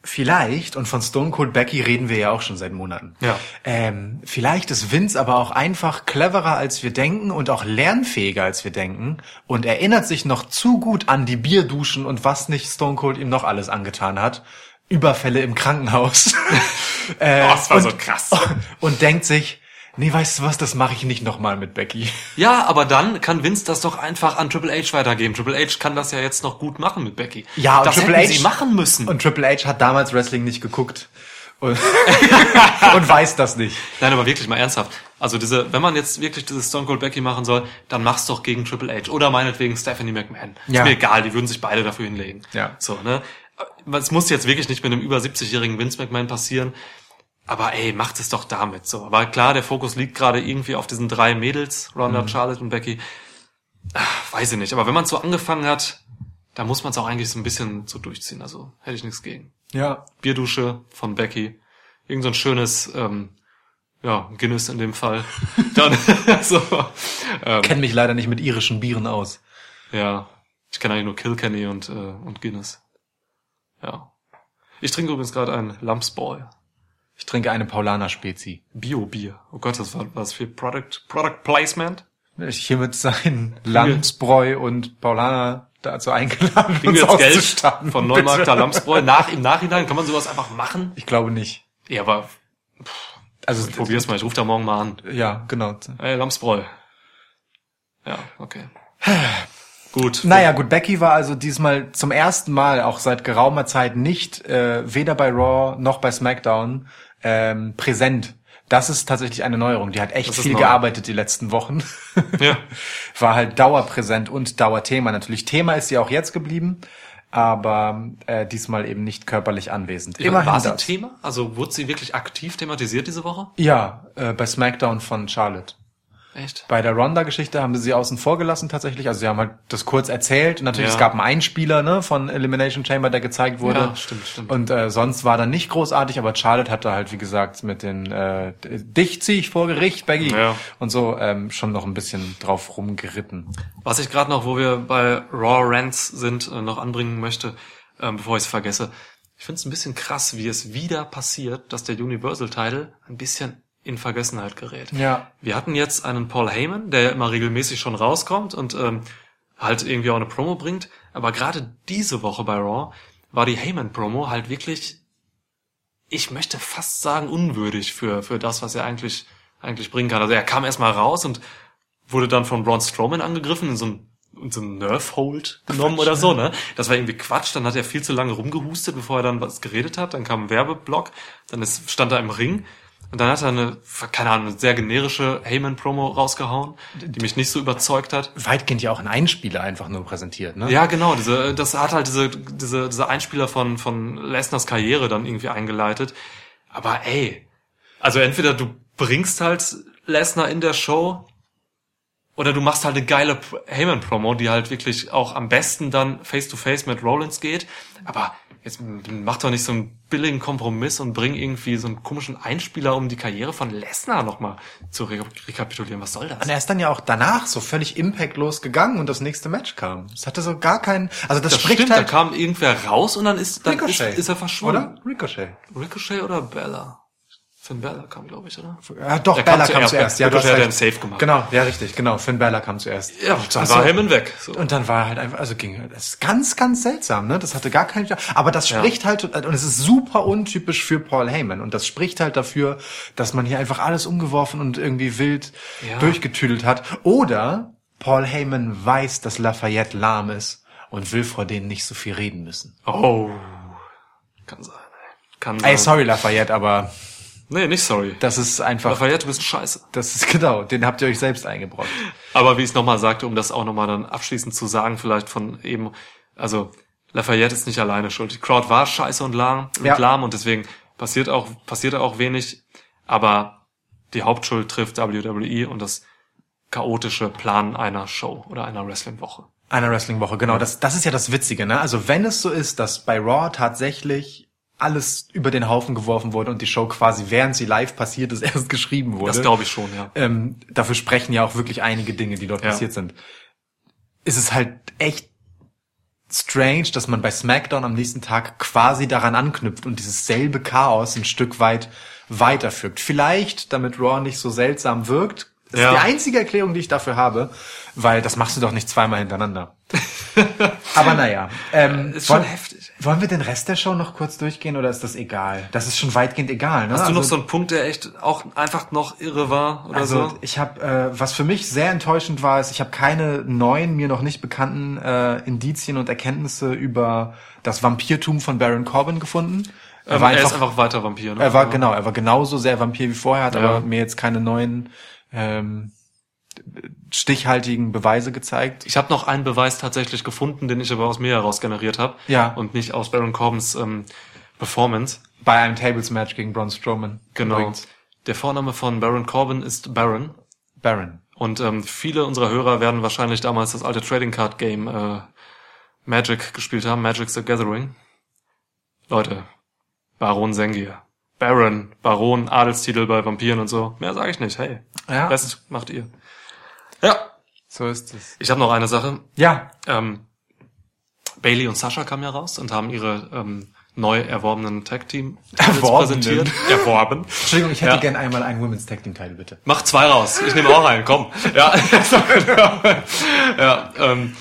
vielleicht, und von Stone Cold Becky reden wir ja auch schon seit Monaten. Ja. Ähm, vielleicht ist Vince aber auch einfach cleverer, als wir denken und auch lernfähiger, als wir denken und erinnert sich noch zu gut an die Bierduschen und was nicht Stone Cold ihm noch alles angetan hat. Überfälle im Krankenhaus. äh, Oh, das war und, so krass. Und denkt sich, nee, weißt du was, das mache ich nicht nochmal mit Becky. Ja, aber dann kann Vince das doch einfach an Triple H weitergeben. Triple H kann das ja jetzt noch gut machen mit Becky. Ja, und das Triple hätten H sie machen müssen. Und Triple H hat damals Wrestling nicht geguckt. Und, und weiß das nicht. Nein, aber wirklich mal ernsthaft. Also diese, wenn man jetzt wirklich dieses Stone Cold Becky machen soll, dann mach's doch gegen Triple H oder meinetwegen Stephanie McMahon. Ja. Ist mir egal, die würden sich beide dafür hinlegen. Ja. So, ne? Es muss jetzt wirklich nicht mit einem über 70-jährigen Vince McMahon passieren. Aber ey, macht es doch damit so. Aber klar, der Fokus liegt gerade irgendwie auf diesen drei Mädels, Ronda, Mhm. Charlotte und Becky. Ach, weiß ich nicht. Aber wenn man so angefangen hat, da muss man es auch eigentlich so ein bisschen so durchziehen. Also hätte ich nichts gegen. Ja. Bierdusche von Becky. Irgend so ein schönes ähm, ja, Guinness in dem Fall. Dann, so, ähm, Kenn mich leider nicht mit irischen Bieren aus. ja, ich kenne eigentlich nur Kilkenny und, äh, und Guinness. Ja. Ich trinke übrigens gerade ein Lumpsboy. Ich trinke eine Paulaner Spezi. Bio-Bier. Oh Gott, das war was für Product, Product Placement. Ich hiermit sein Landsbräu und Paulaner dazu eingeladen, Kriegen uns jetzt Geld von. Neumarkter Lamsbräu nach, im Nachhinein? Kann man sowas einfach machen? Ich glaube nicht. Ja, aber Also, ich probier's mal. Ich rufe da morgen mal an. ja, genau. Ey, Lamsbräu. Ja, okay. Gut. Naja, gut, Becky war also diesmal zum ersten Mal, auch seit geraumer Zeit, nicht äh, weder bei Raw noch bei SmackDown ähm, präsent. Das ist tatsächlich eine Neuerung. Die hat echt viel neu. gearbeitet die letzten Wochen. Ja. War halt dauerpräsent und Dauerthema natürlich. Thema ist sie auch jetzt geblieben, aber äh, diesmal eben nicht körperlich anwesend. Immerhin War sie das. Thema? Also wurde sie wirklich aktiv thematisiert diese Woche? Ja, äh, bei SmackDown von Charlotte. Echt? Bei der Ronda-Geschichte haben sie sie außen vor gelassen tatsächlich. Also sie haben halt das kurz erzählt. Und natürlich, Ja. es gab einen Einspieler ne, von Elimination Chamber, der gezeigt wurde. Ja, stimmt, stimmt. Und äh, sonst war da nicht großartig, aber Charlotte hatte halt, wie gesagt, mit den äh, Dich zieh ich vor Gericht, Baggy. Ja. Und so ähm, schon noch ein bisschen drauf rumgeritten. Was ich gerade noch, wo wir bei Raw Rants sind, äh, noch anbringen möchte, ähm, bevor ich es vergesse. Ich finde es ein bisschen krass, wie es wieder passiert, dass der Universal Title ein bisschen in Vergessenheit gerät. Ja. Wir hatten jetzt einen Paul Heyman, der ja immer regelmäßig schon rauskommt und ähm, halt irgendwie auch eine Promo bringt. Aber gerade diese Woche bei Raw war die Heyman-Promo halt wirklich, ich möchte fast sagen, unwürdig für, für das, was er eigentlich, eigentlich bringen kann. Also er kam erstmal raus und wurde dann von Braun Strowman angegriffen in so ein in so ein Nerf-Hold genommen oder so, ne? Das war irgendwie Quatsch. Dann hat er viel zu lange rumgehustet, bevor er dann was geredet hat. Dann kam ein Werbeblock. Dann ist, stand er im Ring. Und dann hat er eine, keine Ahnung, eine sehr generische Heyman-Promo rausgehauen, die mich nicht so überzeugt hat. Weitgehend ja auch ein Einspieler einfach nur präsentiert, ne? Ja, genau, diese, das hat halt diese, diese, diese Einspieler von, von Lesners Karriere dann irgendwie eingeleitet. Aber ey, also entweder du bringst halt Lesnar in der Show oder du machst halt eine geile Heyman-Promo, die halt wirklich auch am besten dann face-to-face mit Rollins geht. Aber jetzt mach doch nicht so einen billigen Kompromiss und bring irgendwie so einen komischen Einspieler, um die Karriere von Lesnar nochmal zu re rekapitulieren. Was soll das? Und er ist dann ja auch danach so völlig impactlos gegangen und das nächste Match kam. Es hatte so gar keinen, also das, Das spricht stimmt, da halt kam irgendwer raus und dann ist, dann ist, ist er verschwunden. oder? Ricochet. Ricochet oder Bella? Finn Bella kam, glaube ich, oder? Ja, doch, Der kam Bella kam zuerst. Ja, du hast recht. einen Safe gemacht. Genau, ja, richtig, genau. Finn Bella kam zuerst. Ja, dann Ach so. war Heyman weg. So. Und dann war er halt einfach, also ging, das ist ganz, ganz seltsam, ne? Das hatte gar keinen, aber das Ja. spricht halt, und es ist super untypisch für Paul Heyman. Und das spricht halt dafür, dass man hier einfach alles umgeworfen und irgendwie wild Ja. durchgetüdelt hat. Oder Paul Heyman weiß, dass Lafayette lahm ist und will vor denen nicht so viel reden müssen. Oh. Kann sein, ey. Kann sein. Ey, sorry Lafayette, aber Nee, nicht sorry. das ist einfach, Lafayette, du bist scheiße. das ist genau, den habt ihr euch selbst eingebrockt. Aber wie ich es nochmal sagte, um das auch nochmal dann abschließend zu sagen, vielleicht von eben, also Lafayette ist nicht alleine schuld. Die Crowd war scheiße und lahm, und Ja. lahm und deswegen passiert auch, passierte auch wenig, aber die Hauptschuld trifft WWE und das chaotische Plan einer Show oder einer Wrestling-Woche. Einer Wrestling-Woche, genau. Das, das ist ja das Witzige, ne? Also wenn es so ist, dass bei Raw tatsächlich alles über den Haufen geworfen wurde und die Show quasi, während sie live passiert ist, erst geschrieben wurde. Das glaube ich schon, ja. ähm, dafür sprechen ja auch wirklich einige Dinge, die dort Ja. passiert sind. Ist es halt echt strange, dass man bei SmackDown am nächsten Tag quasi daran anknüpft und dieses selbe Chaos ein Stück weit weiterführt. Vielleicht, damit Raw nicht so seltsam wirkt. Das Ja. ist die einzige Erklärung, die ich dafür habe, weil das machst du doch nicht zweimal hintereinander. Aber naja. Ähm, Ist schon heftig. Wollen wir den Rest der Show noch kurz durchgehen oder ist das egal? Das ist schon weitgehend egal. Ne? Hast du noch Also- so einen Punkt, der echt auch einfach noch irre war oder also so? ich habe, äh, was für mich sehr enttäuschend war, ist, ich habe keine neuen, mir noch nicht bekannten äh, Indizien und Erkenntnisse über das Vampirtum von Baron Corbin gefunden. Ähm, er ist einfach weiter Vampir, ne? er war genau, er war genauso sehr Vampir wie vorher, hat Ja. aber mir jetzt keine neuen ähm, stichhaltigen Beweise gezeigt. Ich habe noch einen Beweis tatsächlich gefunden, den ich aber aus mir heraus generiert habe. Ja. Und nicht aus Baron Corbins ähm, Performance. Bei einem Tables Match gegen Braun Strowman. Genau. Übrigens. Der Vorname von Baron Corbin ist Baron. Baron. Und ähm, viele unserer Hörer werden wahrscheinlich damals das alte Trading Card Game äh, Magic gespielt haben, Magic the Gathering. Leute, Baron Sengir. Baron, Baron, Adelstitel bei Vampiren und so. Mehr sage ich nicht. Hey, Ja. Rest macht ihr. Ja, So ist es. ich habe noch eine Sache. Ja, Ähm, Bailey und Sascha kamen ja raus und haben ihre ähm, neu erworbenen Tag Team präsentiert. Erworben. Entschuldigung, ich hätte Ja. gern einmal einen Women's Tag Team Teil, bitte. Mach zwei raus. Ich nehme auch einen. Komm. Ja. ja. Ähm,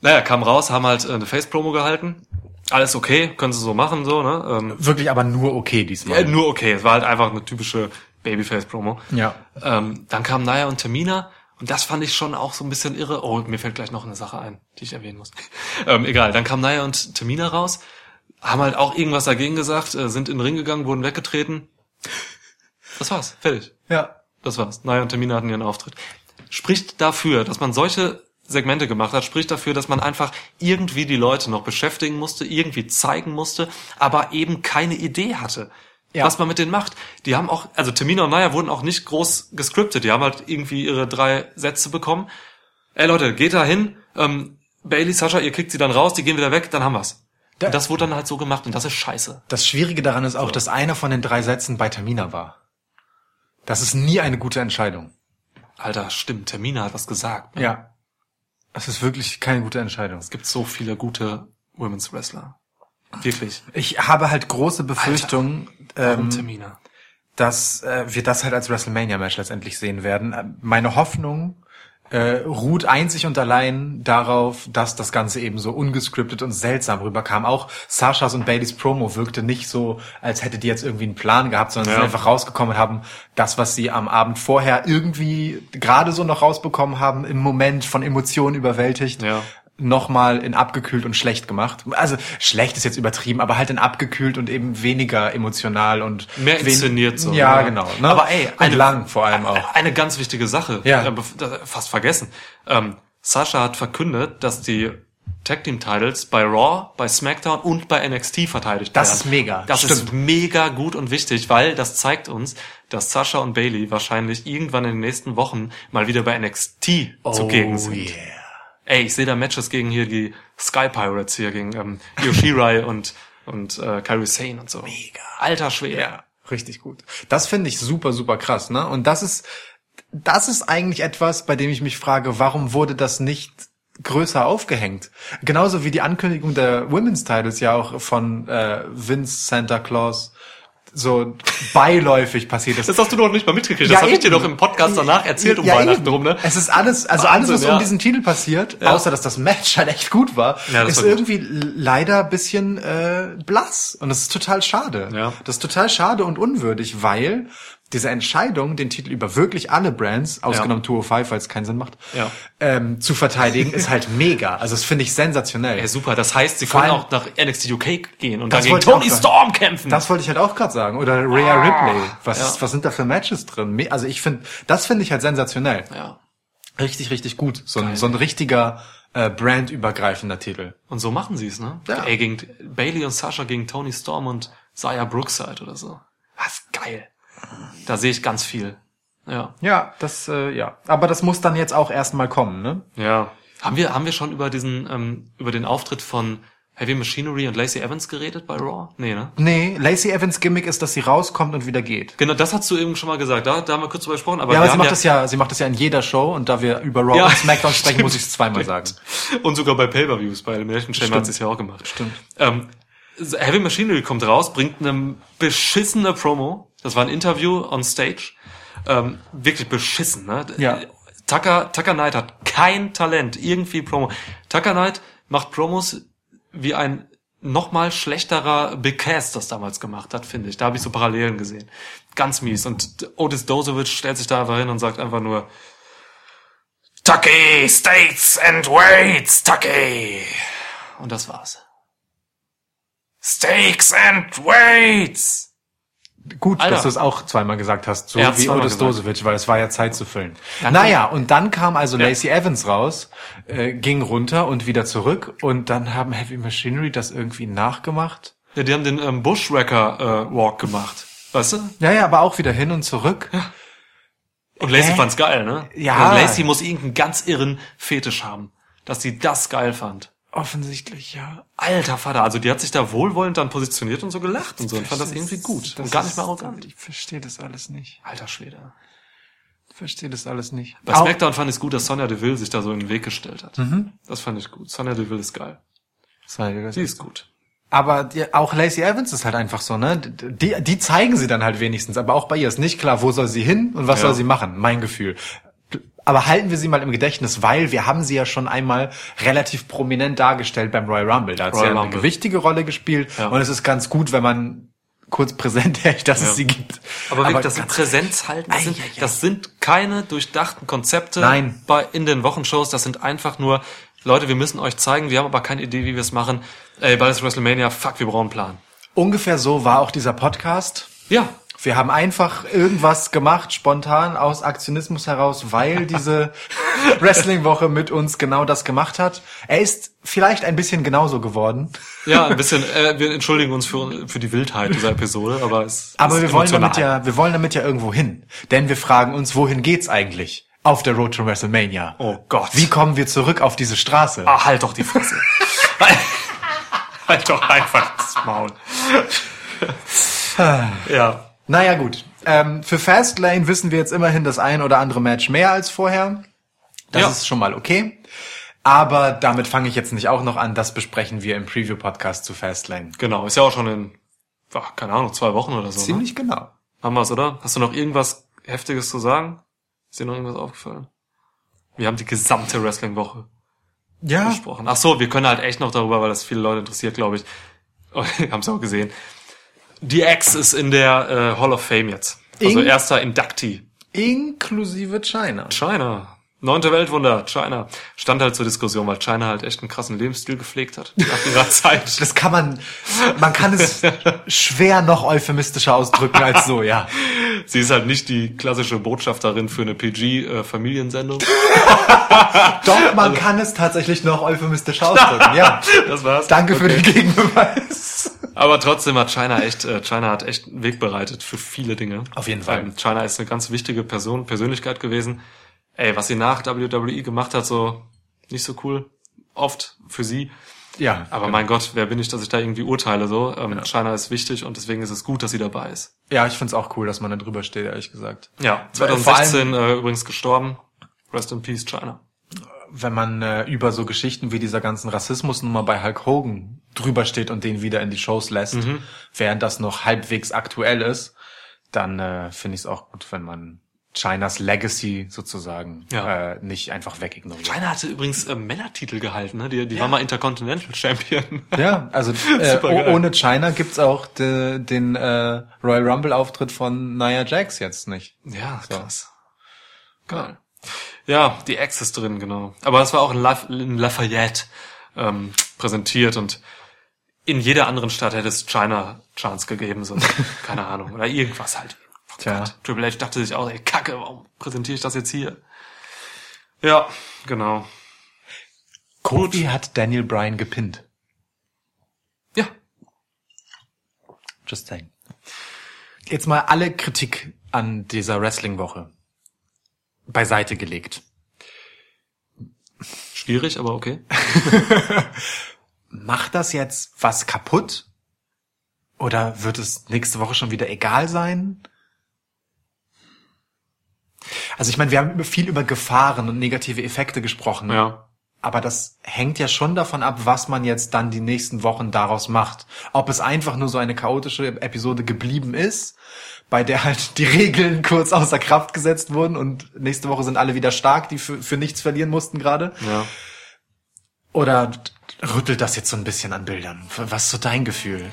naja, kam raus, haben halt äh, eine Face-Promo gehalten. Alles okay, können sie so machen, so, ne? Ähm, Wirklich aber nur okay diesmal. ja, nur okay. Es war halt einfach eine typische Babyface-Promo. Ja. Ähm, dann kamen Naya und Tamina und das fand ich schon auch so ein bisschen irre. Oh, mir fällt gleich noch eine Sache ein, die ich erwähnen muss. ähm, egal, dann kamen Naya und Tamina raus, haben halt auch irgendwas dagegen gesagt, äh, sind in den Ring gegangen, wurden weggetreten. Das war's, fertig. Ja. Das war's. Naya und Tamina hatten ihren Auftritt. Spricht dafür, dass man solche Segmente gemacht hat, spricht dafür, dass man einfach irgendwie die Leute noch beschäftigen musste, irgendwie zeigen musste, aber eben keine Idee hatte, Ja. was man mit denen macht. Die haben auch, also Tamina und Naya wurden auch nicht groß gescriptet, die haben halt irgendwie ihre drei Sätze bekommen. Ey Leute, geht da hin, ähm, Bailey, Sascha, ihr kriegt sie dann raus, die gehen wieder weg, dann haben wir's. Da- und das wurde dann halt so gemacht und das ist scheiße. Das Schwierige daran ist auch, dass einer von den drei Sätzen bei Tamina war. Das ist nie eine gute Entscheidung. Alter, stimmt, Tamina hat was gesagt. Ne? Ja. Das ist wirklich keine gute Entscheidung. Es gibt so viele gute Women's Wrestler. Wirklich. Ich habe halt große Befürchtungen, ähm, dass äh, wir das halt als WrestleMania-Match letztendlich sehen werden. Äh, Meine Hoffnung äh, ruht einzig und allein darauf, dass das Ganze eben so ungescriptet und seltsam rüberkam. Auch Sashas und Baileys Promo wirkte nicht so, als hätte die jetzt irgendwie einen Plan gehabt, sondern sie Ja. sind einfach rausgekommen und haben das, was sie am Abend vorher irgendwie gerade so noch rausbekommen haben, im Moment von Emotionen überwältigt, Ja. Nochmal in abgekühlt und schlecht gemacht. Also schlecht ist jetzt übertrieben, aber halt in abgekühlt und eben weniger emotional und Mehr inszeniert so. Ja, ne? genau. Ne? Aber ey, und lang vor allem auch. Eine ganz wichtige Sache. Ja. äh, das- Fast vergessen. Ähm, Sascha hat verkündet, dass die Tag Team Titles bei Raw, bei SmackDown und bei NXT verteidigt Das werden. ist mega. Das ist Stimmt. mega gut und wichtig, weil das zeigt uns, dass Sascha und Bailey wahrscheinlich irgendwann in den nächsten Wochen mal wieder bei NXT zugegen sind. Oh, yeah. Ey, ich sehe da Matches gegen hier die Sky Pirates hier, gegen ähm, Yoshirai und, und äh, Kairi Sane und so. Mega. Alter Schwede. Ja, richtig gut. Das finde ich super, super krass, ne? Und das ist, das ist eigentlich etwas, bei dem ich mich frage, warum wurde das nicht größer aufgehängt? Genauso wie die Ankündigung der Women's Titles ja auch von äh, Vince Santa Claus so beiläufig passiert ist. Das hast du doch nicht mal mitgekriegt. das habe ich dir doch im Podcast danach erzählt um Ja, Weihnachten eben. rum, ne? Es ist alles, also Wahnsinn, alles, was ja. um diesen Titel passiert, Ja. außer dass das Match halt echt gut war, Ja, ist war gut. irgendwie leider ein bisschen äh, blass. Und das ist total schade. Ja. Das ist total schade und unwürdig, weil diese Entscheidung, den Titel über wirklich alle Brands, ausgenommen 205, weil es keinen Sinn macht, Ja. ähm, zu verteidigen, ist halt mega. Also das finde ich sensationell. Ja, super. Das heißt, sie Vor können auch nach NXT UK gehen und Das dann gegen Tony. Storm kämpfen. Das wollte ich halt auch gerade sagen. Oder Rhea Ripley. Was, Ja. was sind da für Matches drin? Also ich finde, das finde ich halt sensationell. ja. Richtig, richtig gut. So ein, so ein richtiger äh, brandübergreifender Titel. Und so machen sie es, ne? Ja. Ey, gegen Bailey und Sasha gegen Tony Storm und Saya Brookside oder so. Was geil. Da sehe ich ganz viel. Ja. Ja, das, äh, ja. Aber das muss dann jetzt auch erstmal kommen, ne? Ja. Haben wir, haben wir schon über diesen, ähm, über den Auftritt von Heavy Machinery und Lacey Evans geredet bei Raw? Nee, ne? Nee, Lacey Evans Gimmick ist, dass sie rauskommt und wieder geht. Genau, das hast du eben schon mal gesagt. Da, da haben wir kurz drüber gesprochen. Aber Ja, aber sie macht das ja, sie macht das ja in jeder Show und da wir über Raw Ja, und SmackDown sprechen, stimmt. muss ich es zweimal sagen. Und sogar bei Pay-Per-Views, bei Elimination Chamber hat sie es ja auch gemacht. Stimmt. Ähm, Heavy Machinery kommt raus, bringt eine beschissene Promo. Das war ein Interview on Stage. Ähm, wirklich beschissen, ne? Ja. Tucker, Tucker Knight hat kein Talent, irgendwie Promo. Tucker Knight macht Promos wie ein noch mal schlechterer Big Cass das damals gemacht hat, finde ich. Da habe ich so Parallelen gesehen. Ganz mies. Und Otis Dozovic stellt sich da einfach hin und sagt einfach nur Tucky, States and Weights, Tucky. Und das war's. Steaks and Weights. Gut, Alter. dass du es auch zweimal gesagt hast, so wie gesagt. Dosovic, weil es war ja Zeit zu füllen. Dann naja, und dann kam also Ja. Lacey Evans raus, äh, ging runter und wieder zurück und dann haben Heavy Machinery das irgendwie nachgemacht. Ja, die haben den ähm, Bushwhacker äh, Walk gemacht. Weißt du? Ja, ja, aber auch wieder hin und zurück. Und Lacey Hä? fand's geil, ne? Ja. Und Lacey muss irgendeinen ganz irren Fetisch haben, dass sie das geil fand. Offensichtlich, ja. Alter Vater, also die hat sich da wohlwollend dann positioniert und so gelacht und so und fand das irgendwie gut und gar nicht mehr arrogant. Ich verstehe das alles nicht. Alter Schwede. Ich verstehe das alles nicht. Bei Auch- SmackDown fand ich es gut, dass Sonja Deville sich da so in den Weg gestellt hat. Das fand ich gut. Sonja Deville ist geil. Sie ist gut. Aber die, auch Lacey Evans ist halt einfach so, ne? Die, die zeigen sie dann halt wenigstens, aber auch bei ihr ist nicht klar, wo soll sie hin und was Ja. soll sie machen, mein Gefühl. Aber halten wir sie mal im Gedächtnis, weil wir haben sie ja schon einmal relativ prominent dargestellt beim Royal Rumble. Da hat sie Royal ja eine Rumble. gewichtige Rolle gespielt Ja. und es ist ganz gut, wenn man kurz präsent hält, dass Ja. es sie gibt. Aber, wirklich, das sind ganz- Präsenz halten, das sind, das sind keine durchdachten Konzepte Nein. bei, in den Wochenshows, das sind einfach nur, Leute, wir müssen euch zeigen, wir haben aber keine Idee, wie wir es machen. Ey, bald ist WrestleMania, fuck, wir brauchen einen Plan. Ungefähr so war auch dieser Podcast. Ja, Wir haben einfach irgendwas gemacht, spontan aus Aktionismus heraus, weil diese Wrestling-Woche mit uns genau das gemacht hat. Er ist vielleicht ein bisschen genauso geworden, ja, ein bisschen, äh, wir entschuldigen uns für, für die Wildheit dieser Episode, aber es aber ist wir wollen damit ja, wir wollen damit ja irgendwo hin. Denn wir fragen uns, wohin geht's eigentlich auf der Road to WrestleMania? Oh Gott. Wie kommen wir zurück auf diese Straße? Ah, halt doch die Fresse. halt doch einfach das Maul. ja. Naja, gut. Ähm, für Fastlane wissen wir jetzt immerhin das ein oder andere Match mehr als vorher. Das Ja. ist schon mal okay. Aber damit fange ich jetzt nicht auch noch an. Das besprechen wir im Preview-Podcast zu Fastlane. Genau, ist ja auch schon in, ach, keine Ahnung, zwei Wochen oder so. Ne? Ziemlich genau. Haben wir's, oder? Hast du noch irgendwas Heftiges zu sagen? Ist dir noch irgendwas aufgefallen? Wir haben die gesamte Wrestling-Woche Ja. besprochen. Ach so, wir können halt echt noch darüber, weil das viele Leute interessiert, glaube ich. Haben es auch gesehen. Die X ist in der äh, Hall of Fame jetzt. Also In- erster Inductee. Inklusive China. China. Neunte Weltwunder, China. Stand halt zur Diskussion, weil China halt echt einen krassen Lebensstil gepflegt hat. Nach ihrer Zeit. Das kann man, man kann es schwer noch euphemistischer ausdrücken als so, ja. Sie ist halt nicht die klassische Botschafterin für eine PG-Familiensendung. Doch, man kann es tatsächlich noch euphemistischer ausdrücken, ja. das war's. Danke für Okay. den Gegenbeweis. Aber trotzdem hat China echt, äh, China hat echt einen Weg bereitet für viele Dinge. Auf jeden Fall. Ähm, China ist eine ganz wichtige Person, Persönlichkeit gewesen. Ey, was sie nach WWE gemacht hat, so nicht so cool. Oft für sie. Ja, Aber mein Gott, wer bin ich, dass ich da irgendwie urteile so? Ähm, China ist wichtig und deswegen ist es gut, dass sie dabei ist. ja, ich find's auch cool, dass man da drüber steht, ehrlich gesagt. Ja, Vor 2016 äh, übrigens gestorben. Rest in Peace, China. Wenn man äh, über so Geschichten wie dieser ganzen Rassismusnummer bei Hulk Hogan drüber steht und den wieder in die Shows lässt, Mhm. während das noch halbwegs aktuell ist, dann äh, finde ich es auch gut, wenn man Chinas Legacy sozusagen Ja. äh, nicht einfach wegignoriert. China hatte übrigens äh, Männertitel gehalten, ne? Die, die war mal Intercontinental Champion. Ja, also äh, oh- ohne China gibt's auch de, den äh, Royal Rumble Auftritt von Nia Jax jetzt nicht. Ja, So. krass. Geil. Ja, die Ex ist drin, genau. Aber das war auch in, Laf in Lafayette ähm, präsentiert und in jeder anderen Stadt hätte es China Chance gegeben, so, keine Ahnung, oder irgendwas halt. Oh Tja. Gott. Triple H dachte sich auch, ey, kacke, warum präsentiere ich das jetzt hier? Ja, genau. Kofi hat Daniel Bryan gepinnt. Ja, Just saying. Jetzt mal alle Kritik an dieser Wrestling-Woche beiseite gelegt. schwierig, aber okay. Macht das jetzt was kaputt? Oder wird es nächste Woche schon wieder egal sein? Also ich meine, wir haben viel über Gefahren und negative Effekte gesprochen. Ja. Aber das hängt ja schon davon ab, was man jetzt dann die nächsten Wochen daraus macht. Ob es einfach nur so eine chaotische Episode geblieben ist, bei der halt die Regeln kurz außer Kraft gesetzt wurden und nächste Woche sind alle wieder stark, die für, für nichts verlieren mussten gerade. Ja. Oder rüttelt das jetzt so ein bisschen an Bildern? Was ist so dein Gefühl?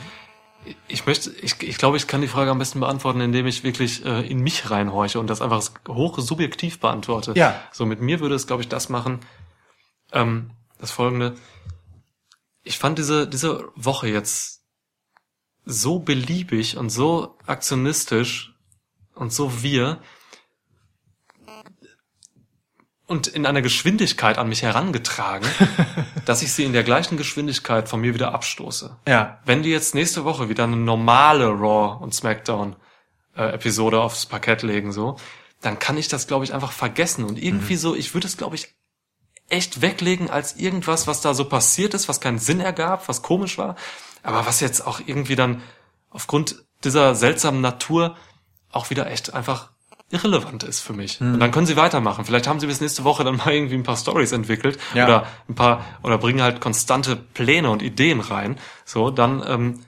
Ich möchte, ich, ich glaube, ich kann die Frage am besten beantworten, indem ich wirklich äh, in mich reinhorche und das einfach hoch subjektiv beantworte. Ja. So mit mir würde es, glaube ich, das machen. Ähm, das folgende. Ich fand diese, diese Woche jetzt so beliebig und so aktionistisch und so wir und in einer Geschwindigkeit an mich herangetragen, dass ich sie in der gleichen Geschwindigkeit von mir wieder abstoße Ja. wenn die jetzt nächste Woche wieder eine normale Raw und SmackDown äh, Episode aufs Parkett legen so, dann kann ich das glaube ich einfach vergessen und irgendwie so, ich würde es glaube ich echt weglegen als irgendwas, was da so passiert ist, was keinen Sinn ergab, was komisch war, aber was jetzt auch irgendwie dann aufgrund dieser seltsamen Natur auch wieder echt einfach irrelevant ist für mich. Und dann können sie weitermachen. Vielleicht haben sie bis nächste Woche dann mal irgendwie ein paar Stories entwickelt Ja. oder ein paar oder bringen halt konstante Pläne und Ideen rein. So, dann ähm,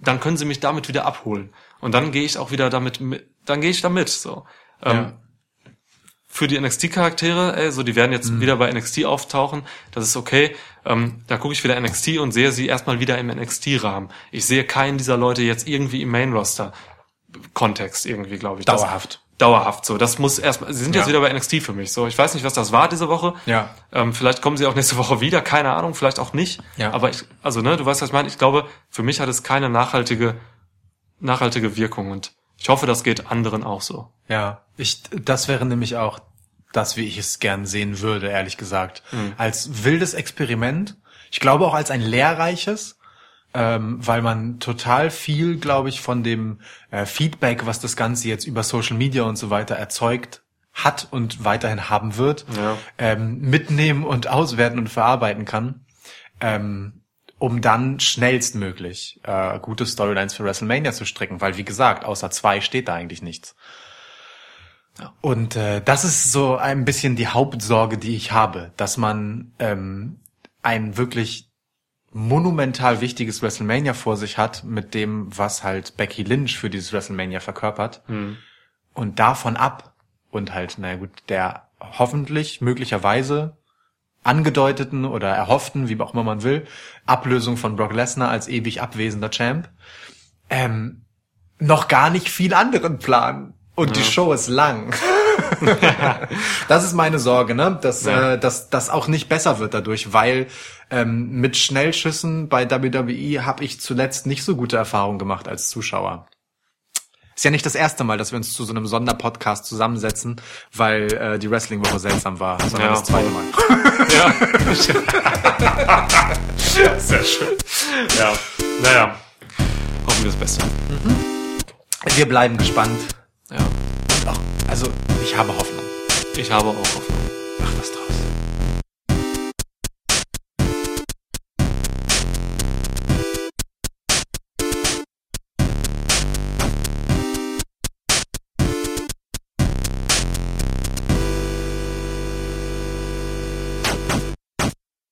dann können sie mich damit wieder abholen. Und dann gehe ich auch wieder damit mit, dann gehe ich damit so. Ähm, Ja. Für die NXT-Charaktere, ey, so die werden jetzt Mhm. wieder bei NXT auftauchen, das ist okay. Ähm, da gucke ich wieder NXT und sehe sie erstmal wieder im NXT-Rahmen. Ich sehe keinen dieser Leute jetzt irgendwie im Main-Roster-Kontext irgendwie, glaube ich. Das- Dauerhaft. dauerhaft so. Das muss erstmal, sie sind jetzt Ja. wieder bei NXT für mich. So, ich weiß nicht, was das war diese Woche. Ja. Ähm, vielleicht kommen sie auch nächste Woche wieder, keine Ahnung, vielleicht auch nicht. Ja. Aber ich, also ne, du weißt, was ich meine. Ich glaube, für mich hat es keine nachhaltige, nachhaltige Wirkung und ich hoffe, das geht anderen auch so. Ja, ich, das wäre nämlich auch das, wie ich es gern sehen würde, ehrlich gesagt. Als wildes Experiment. Ich glaube auch als ein lehrreiches, ähm, weil man total viel, glaube ich, von dem äh, Feedback, was das Ganze jetzt über Social Media und so weiter erzeugt hat und weiterhin haben wird, Ja. ähm, mitnehmen und auswerten und verarbeiten kann. Ähm, um dann schnellstmöglich äh, gute Storylines für WrestleMania zu stricken, weil wie gesagt, außer zwei steht da eigentlich nichts. Und äh, das ist so ein bisschen die Hauptsorge, die ich habe, dass man ähm, ein wirklich monumental wichtiges WrestleMania vor sich hat, mit dem, was halt Becky Lynch für dieses WrestleMania verkörpert. Und davon ab und halt, naja gut, der hoffentlich, möglicherweise angedeuteten oder erhofften, wie auch immer man will, Ablösung von Brock Lesnar als ewig abwesender Champ, ähm, noch gar nicht viel anderen planen. Und die Show ist lang. das ist meine Sorge, ne? Dass, Ja. äh, dass das auch nicht besser wird dadurch, weil ähm, mit Schnellschüssen bei WWE habe ich zuletzt nicht so gute Erfahrungen gemacht als Zuschauer. Ist ja nicht das erste Mal, dass wir uns zu so einem Sonderpodcast zusammensetzen, weil äh, die Wrestling-Woche seltsam war, sondern Ja, das zweite. Mal. Ja. Sehr schön. Ja. Naja. Hoffen wir das Beste. Wir bleiben gespannt. Ja. Auch, also, ich habe Hoffnung. Ich habe auch Hoffnung. Mach was draus.